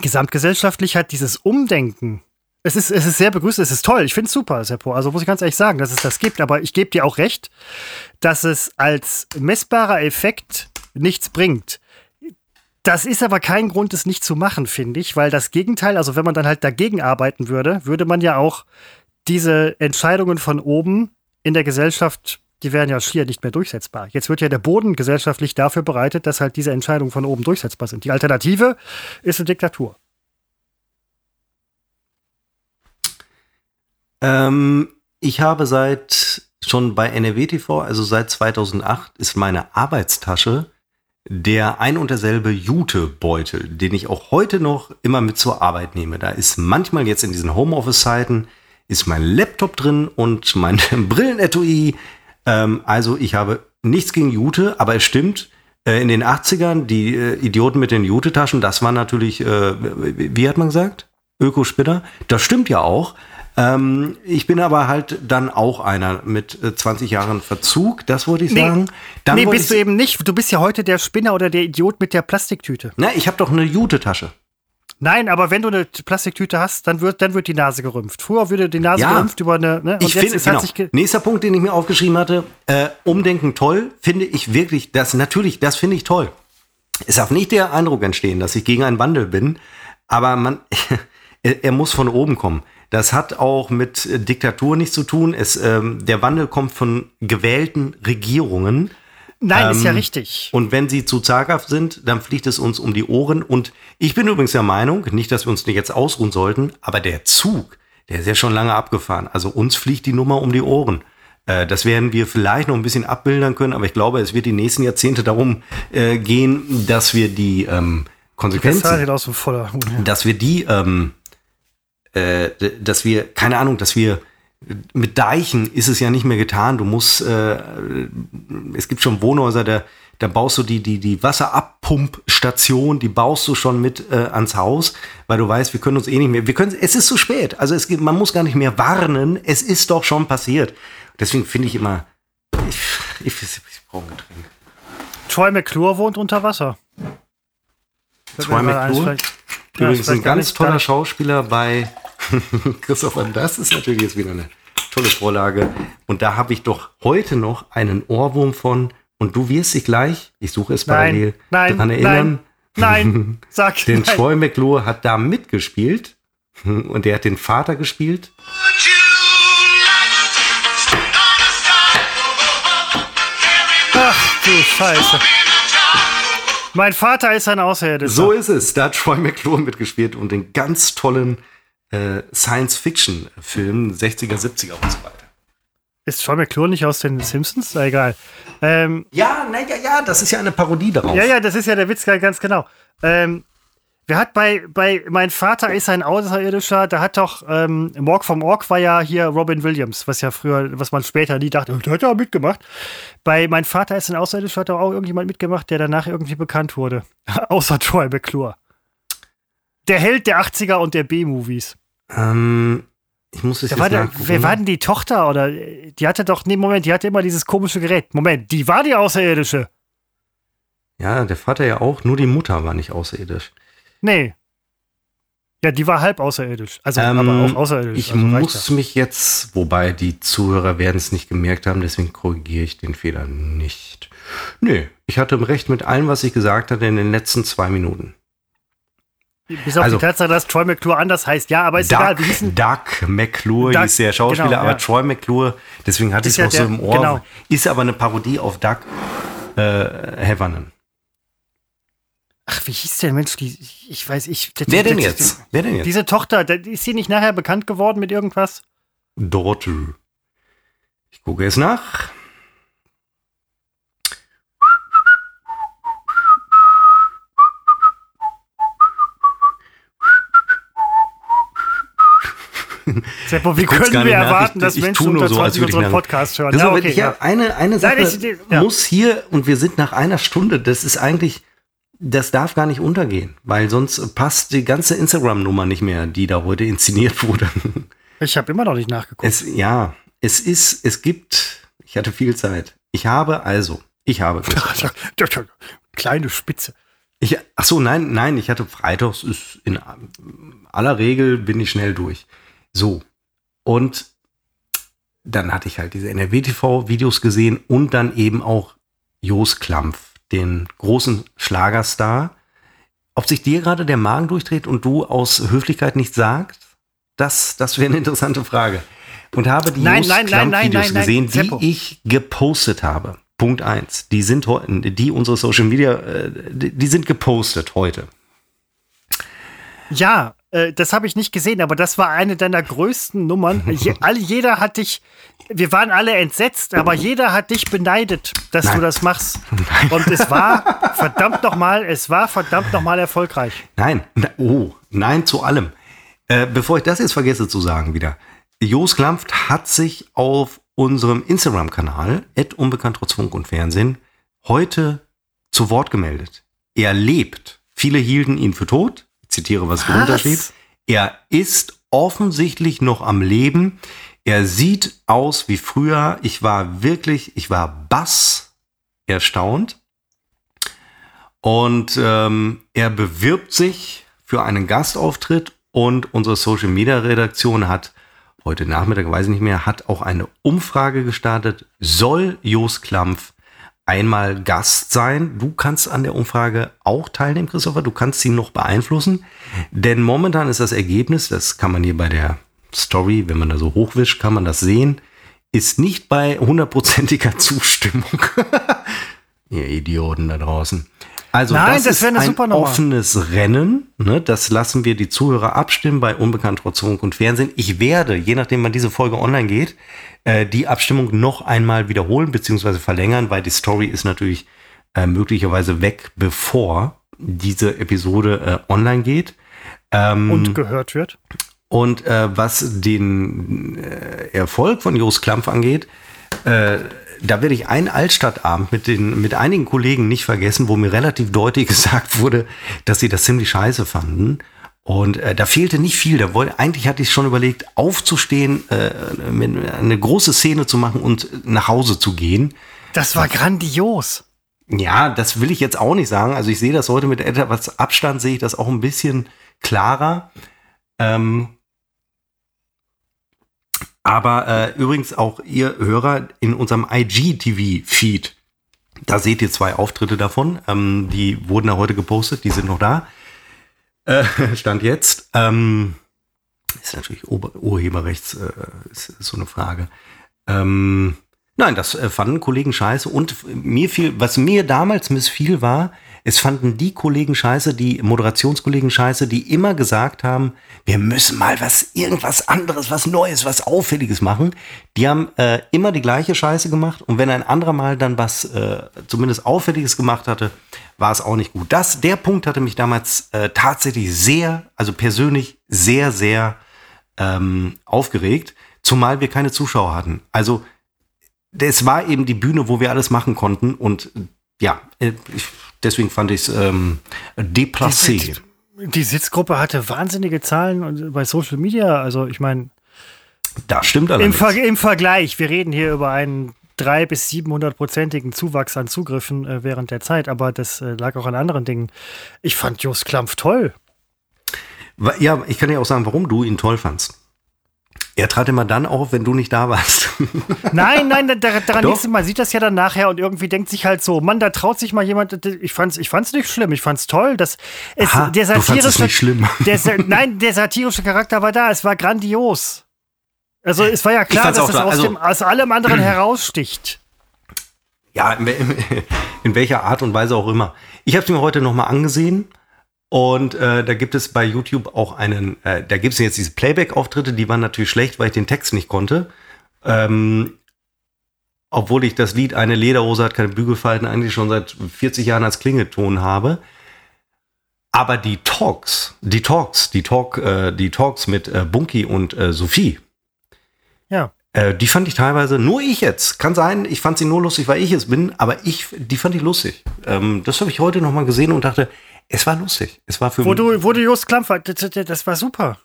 gesamtgesellschaftlich hat dieses Umdenken Es ist, es ist sehr begrüßt, es ist toll. Ich finde es super, Seppo. Also muss ich ganz ehrlich sagen, dass es das gibt. Aber ich gebe dir auch recht, dass es als messbarer Effekt nichts bringt. Das ist aber kein Grund, es nicht zu machen, finde ich, weil das Gegenteil, also wenn man dann halt dagegen arbeiten würde, würde man ja auch diese Entscheidungen von oben in der Gesellschaft, die wären ja schier nicht mehr durchsetzbar. Jetzt wird ja der Boden gesellschaftlich dafür bereitet, dass halt diese Entscheidungen von oben durchsetzbar sind. Die Alternative ist eine Diktatur. Ähm, ich habe seit schon bei NRW TV, also seit 2008, ist meine Arbeitstasche der ein und derselbe Jutebeutel, den ich auch heute noch immer mit zur Arbeit nehme. Da ist manchmal jetzt in diesen Homeoffice-Zeiten ist mein Laptop drin und mein Brillenetui. Ähm, also ich habe nichts gegen Jute, aber es stimmt, äh, in den 80ern, die äh, Idioten mit den Jute-Taschen, das war natürlich, äh, wie hat man gesagt? Ökospinner. Das stimmt ja auch. Ähm, ich bin aber halt dann auch einer mit äh, 20 Jahren Verzug, das wollte ich Nee. sagen. Dann nee, bist du eben nicht. Du bist ja heute der Spinner oder der Idiot mit der Plastiktüte. Na, ich habe doch eine Jute-Tasche. Nein, aber wenn du eine Plastiktüte hast, dann wird, dann wird die Nase gerümpft. Früher würde die Nase Ja. gerümpft über eine. Ne? Ich finde, hat genau. Nächster Punkt, den ich mir aufgeschrieben hatte, äh, Umdenken toll, finde ich wirklich, das natürlich, das finde ich toll. Es darf nicht der Eindruck entstehen, dass ich gegen einen Wandel bin, aber man, er, er muss von oben kommen. Das hat auch mit Diktatur nichts zu tun. Es, ähm, der Wandel kommt von gewählten Regierungen. Nein, ist ja ähm, richtig. Und wenn sie zu zaghaft sind, dann fliegt es uns um die Ohren. Und ich bin übrigens der Meinung, nicht, dass wir uns nicht jetzt ausruhen sollten, aber der Zug, der ist ja schon lange abgefahren. Also uns fliegt die Nummer um die Ohren. Äh, Das werden wir vielleicht noch ein bisschen abbildern können, aber ich glaube, es wird die nächsten Jahrzehnte darum äh, gehen, dass wir die ähm, Konsequenzen Zahl aus dem voller Hut. dass wir die, ähm, äh, dass wir, keine Ahnung, dass wir mit Deichen ist es ja nicht mehr getan. Du musst, äh, es gibt schon Wohnhäuser, da, da baust du die, die, die Wasserabpumpstation, die baust du schon mit äh, ans Haus, weil du weißt, wir können uns eh nicht mehr, wir können, es ist zu spät. Also es gibt, man muss gar nicht mehr warnen, es ist doch schon passiert. Deswegen finde ich immer, ich, ich, ich brauche ein Getränk. Troy McClure wohnt unter Wasser. Troy McClure? Ja, Übrigens ein ganz nicht- toller nicht- Schauspieler bei Christopher. Das ist natürlich jetzt wieder eine tolle Vorlage. Und da habe ich doch heute noch einen Ohrwurm von. Und du wirst dich gleich, ich suche es parallel, Nein, nein, daran erinnern. nein, nein, sag Den nein. Troy McClure hat da mitgespielt. Und der hat den Vater gespielt. Ach du Scheiße. Mein Vater ist ein Außerirdischer. So ist es. Da hat Troy McClure mitgespielt und den ganz tollen äh, Science-Fiction-Film 60er, 70er und so weiter. Ist Troy McClure nicht aus den Simpsons? Na, egal. Ähm, Ja, naja, ja, das ist ja eine Parodie darauf. ja, ja, das ist ja der Witz ganz genau. Ähm, wer hat bei, bei Mein Vater ist ein Außerirdischer, da hat doch ähm, Morg vom Org war ja hier Robin Williams, was ja früher, was man später nie dachte, der hat ja mitgemacht. Bei Mein Vater ist ein Außerirdischer hat doch auch irgendjemand mitgemacht, der danach irgendwie bekannt wurde. Außer Troy McClure. Der Held der 80er und der B-Movies. Ähm, ich muss es Wer jetzt war, wer war denn die Tochter? Oder die hatte doch, nee, Moment, die hatte immer dieses komische Gerät. Moment, die war die Außerirdische. Ja, der Vater ja auch, nur die Mutter war nicht außerirdisch. Nee. Ja, die war halb außerirdisch. Also, Ähm, aber auch außerirdisch. Ich also muss mich jetzt, wobei die Zuhörer werden es nicht gemerkt haben, deswegen korrigiere ich den Fehler nicht. Nö, ich hatte recht mit allem, was ich gesagt hatte in den letzten zwei Minuten. Bis auf also- die Tatsache, dass Troy McClure anders heißt. Ja, aber ist egal. Wie hießen, Doug McClure Doug, hieß der Schauspieler, genau, aber ja. Troy McClure, deswegen hatte ich es ja noch so der- im Ohr, genau. ist aber eine Parodie auf Doug äh, Heffernan. Ach, wie hieß der Mensch? Die, ich weiß, ich. das- Wer denn das- jetzt? Wer denn jetzt? Diese Tochter, da- ist sie nicht nachher bekannt geworden mit irgendwas? Dorothy. Ich gucke es nach. Seppo, wie können wir nach. erwarten, Ich- dass ich Menschen unter so, als 20 würde ich unseren nach- Podcast hören? Ist Ja, okay, ich ja. eine, eine Sache Nein, ich- ja. muss hier, und wir sind nach einer Stunde, das ist eigentlich, das darf gar nicht untergehen, weil sonst passt die ganze Instagram-Nummer nicht mehr, die da heute inszeniert wurde. Ich habe immer noch nicht nachgeguckt. Es, ja, es ist, es gibt, ich hatte viel Zeit. Ich habe also, ich habe, Kleine Spitze. ich, ach so, nein, nein, ich hatte Freitags ist in aller Regel bin ich schnell durch. So. Und dann hatte ich halt diese NRW-TV-Videos gesehen und dann eben auch Jos Klampf, den großen Schlagerstar. Ob sich dir gerade der Magen durchdreht und du aus Höflichkeit nichts sagst, das, das wäre eine interessante Frage. Und habe die Nein, nein, nein, nein, Klampf-Videos nein, nein, gesehen, Seppo. die ich gepostet habe. Punkt eins. Die sind heute, die unsere Social Media, äh, die sind gepostet heute. Ja, äh, das habe ich nicht gesehen, aber das war eine deiner größten Nummern. Je, all, jeder hat dich, wir waren alle entsetzt, aber jeder hat dich beneidet, dass Nein. du das machst. Und es war verdammt nochmal, es war verdammt nochmal erfolgreich. Nein, oh, nein zu allem. Äh, bevor ich das jetzt vergesse zu sagen wieder. Jos Klampft hat sich auf unserem Instagram-Kanal, unbekannt trotz Funk und Fernsehen, heute zu Wort gemeldet. Er lebt. Viele hielten ihn für tot. Zitiere, was drunter Was? steht. Er ist offensichtlich noch am Leben. Er sieht aus wie früher. Ich war wirklich, ich war bass erstaunt. Und ähm, er bewirbt sich für einen Gastauftritt und unsere Social Media Redaktion hat heute Nachmittag, weiß ich nicht mehr, hat auch eine Umfrage gestartet. Soll Jos Klampf einmal Gast sein? Du kannst an der Umfrage auch teilnehmen, Christopher. Du kannst sie noch beeinflussen. Denn momentan ist das Ergebnis, das kann man hier bei der Story, wenn man da so hochwischt, kann man das sehen, ist nicht bei hundertprozentiger Zustimmung. Ihr Idioten da draußen. Also Nein, das, das ist ein offenes Rennen. Ne? Das lassen wir die Zuhörer abstimmen bei Unbekannt trotz Funk und Fernsehen. Ich werde, je nachdem wann diese Folge online geht, äh, die Abstimmung noch einmal wiederholen bzw. verlängern, weil die Story ist natürlich äh, möglicherweise weg, bevor diese Episode äh, online geht. Ähm, Und gehört wird. und äh, was den äh, Erfolg von Jos Klampf angeht, äh, da werde ich einen Altstadtabend mit, den, mit einigen Kollegen nicht vergessen, wo mir relativ deutlich gesagt wurde, dass sie das ziemlich scheiße fanden. Und äh, da fehlte nicht viel. Da wollte, eigentlich hatte ich schon überlegt, aufzustehen, äh, eine große Szene zu machen und nach Hause zu gehen. Das war grandios. Ja, das will ich jetzt auch nicht sagen. Also ich sehe das heute mit etwas Abstand, sehe ich das auch ein bisschen klarer. Ähm, aber äh, übrigens auch ihr Hörer in unserem IGTV-Feed, da seht ihr zwei Auftritte davon. Ähm, die wurden da heute gepostet, die sind noch da. Äh, Stand jetzt. Ähm, ist natürlich Ober Urheberrechts, äh, ist, ist so eine Frage. Ähm, Nein, das äh, fanden Kollegen scheiße. Und mir fiel, was mir damals missfiel, war, es fanden die Kollegen scheiße, die Moderationskollegen scheiße, die immer gesagt haben, wir müssen mal was, irgendwas anderes, was Neues, was Auffälliges machen. Die haben äh, immer die gleiche Scheiße gemacht. Und wenn ein anderer mal dann was äh, zumindest Auffälliges gemacht hatte, war es auch nicht gut. Das, der Punkt hatte mich damals äh, tatsächlich sehr, also persönlich sehr, sehr ähm, aufgeregt, zumal wir keine Zuschauer hatten. Also es war eben die Bühne, wo wir alles machen konnten und ja, äh, ich, deswegen fand ich es ähm, déplacé. Die, die Sitzgruppe hatte wahnsinnige Zahlen und bei Social Media. Also ich meine, Das stimmt im, allerdings. Ver im Vergleich, wir reden hier über einen 300 bis 700-prozentigen Zuwachs an Zugriffen äh, während der Zeit, aber das äh, lag auch an anderen Dingen. Ich fand Jos Klampf toll. Ja, ich kann ja auch sagen, warum du ihn toll fandst. Er trat immer dann auf, wenn du nicht da warst. Nein, nein, da- da- daran Doch. nichts. Man sieht das ja dann nachher und irgendwie denkt sich halt so, Mann, da traut sich mal jemand. Ich fand's, ich fand's nicht schlimm, ich fand's toll. Das, es, Aha, der du satirische, nicht schlimm. Der, nein, der satirische Charakter war da. Es war grandios. Also es war ja klar, dass es aus, also- dem, aus allem anderen heraussticht. Ja, in, in welcher Art und Weise auch immer. Ich habe es mir heute nochmal angesehen und äh, da gibt es bei YouTube auch einen, äh, da gibt es jetzt diese Playback-Auftritte, die waren natürlich schlecht, weil ich den Text nicht konnte. Ähm, obwohl ich das Lied Eine Lederhose hat keine Bügelfalten eigentlich schon seit 40 Jahren als Klingelton habe. Aber die Talks, die Talks, die Talk, äh, die Talks mit äh, Bunky und äh, Sophie, Ja. äh, die fand ich teilweise, nur ich jetzt, kann sein, ich fand sie nur lustig, weil ich es bin, aber ich, die fand ich lustig. Ähm, das habe ich heute nochmal gesehen und dachte, es war lustig. Es war für Wo du, wo du Just Klampf war, das, war super.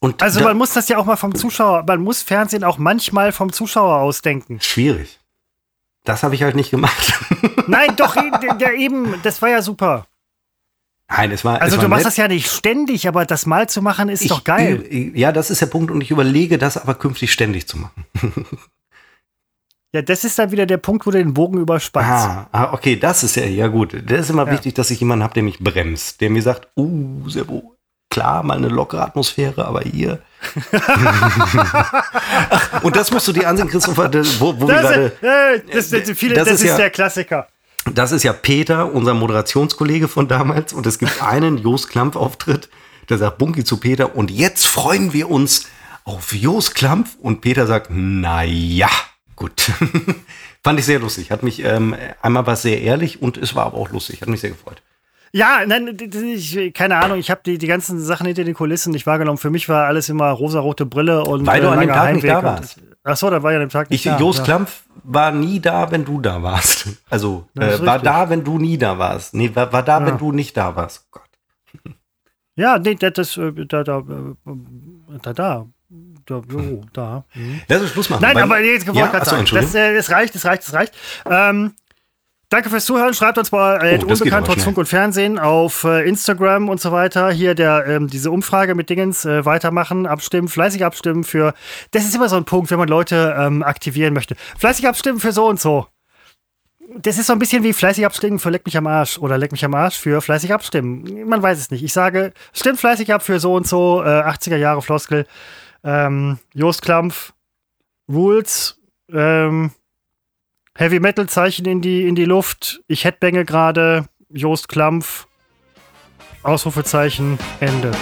und Also da- man muss das ja auch mal vom Zuschauer, man muss Fernsehen auch manchmal vom Zuschauer ausdenken. schwierig. Das habe ich halt nicht gemacht. Nein, doch, der eben, das war ja super. Nein, es war. Also es war du machst nett. das ja nicht ständig, aber das mal zu machen ist doch geil. Ich, ja, das ist der Punkt und ich überlege, das aber künftig ständig zu machen. Ja, das ist dann wieder der Punkt, wo du den Bogen überspannst. Ah, ah, okay, das ist ja, ja gut. Das ist immer Ja. wichtig, dass ich jemanden habe, der mich bremst, der mir sagt, uh, Sebo, klar, mal eine lockere Atmosphäre, aber hier. Und das musst du dir ansehen, Christopher, das- wo, wo wir Das, gerade. ist, äh, das, das, viele, das ist ja- der Klassiker. Das ist ja Peter, unser Moderationskollege von damals. Und es gibt einen Jos Klampf-Auftritt, der sagt Bunky zu Peter, und jetzt freuen wir uns auf Jos Klampf. Und Peter sagt, na ja, gut. Fand ich sehr lustig. Hat mich, ähm, einmal war es sehr ehrlich und es war aber auch lustig. Hat mich sehr gefreut. Ja, nein, ich, keine Ahnung, ich habe die, die ganzen Sachen hinter den Kulissen nicht wahrgenommen. Für mich war alles immer rosarote Brille und Weil du an dem Tag nicht Heimweg da und- warst. Ach so, da war ja an dem Tag nicht Ich, da. Jos ja. Klampf war nie da, wenn du da warst. Also, äh, war da, wenn du nie da warst. Nee, war, war da, wenn du nicht da warst. Gott. Ja, nee, das, das äh, da, da, äh, da, da, da, so, da. Mhm. Lass uns Schluss machen. Nein, aber jetzt wollte ja, ich gerade achso, sagen, Entschuldigung. das, äh, das reicht, das reicht, das reicht. Ähm, danke fürs Zuhören. Schreibt uns bei äh, Oh, Unbekannt trotz. Funk und Fernsehen auf äh, Instagram und so weiter. Hier der ähm, diese Umfrage mit Dingens äh, weitermachen, abstimmen, fleißig abstimmen für. Das ist immer so ein Punkt, wenn man Leute ähm, aktivieren möchte. Fleißig abstimmen für so und so. Das ist so ein bisschen wie fleißig abstimmen für Leck mich am Arsch oder Leck mich am Arsch für fleißig abstimmen. Man weiß es nicht. Ich sage, stimmt fleißig ab für so und so, äh, 80er Jahre Floskel. Ähm, Jost Klampf, Rules, ähm, Heavy Metal Zeichen in die, in die Luft. Ich headbange gerade. Jost Klampf. Ausrufezeichen. Ende.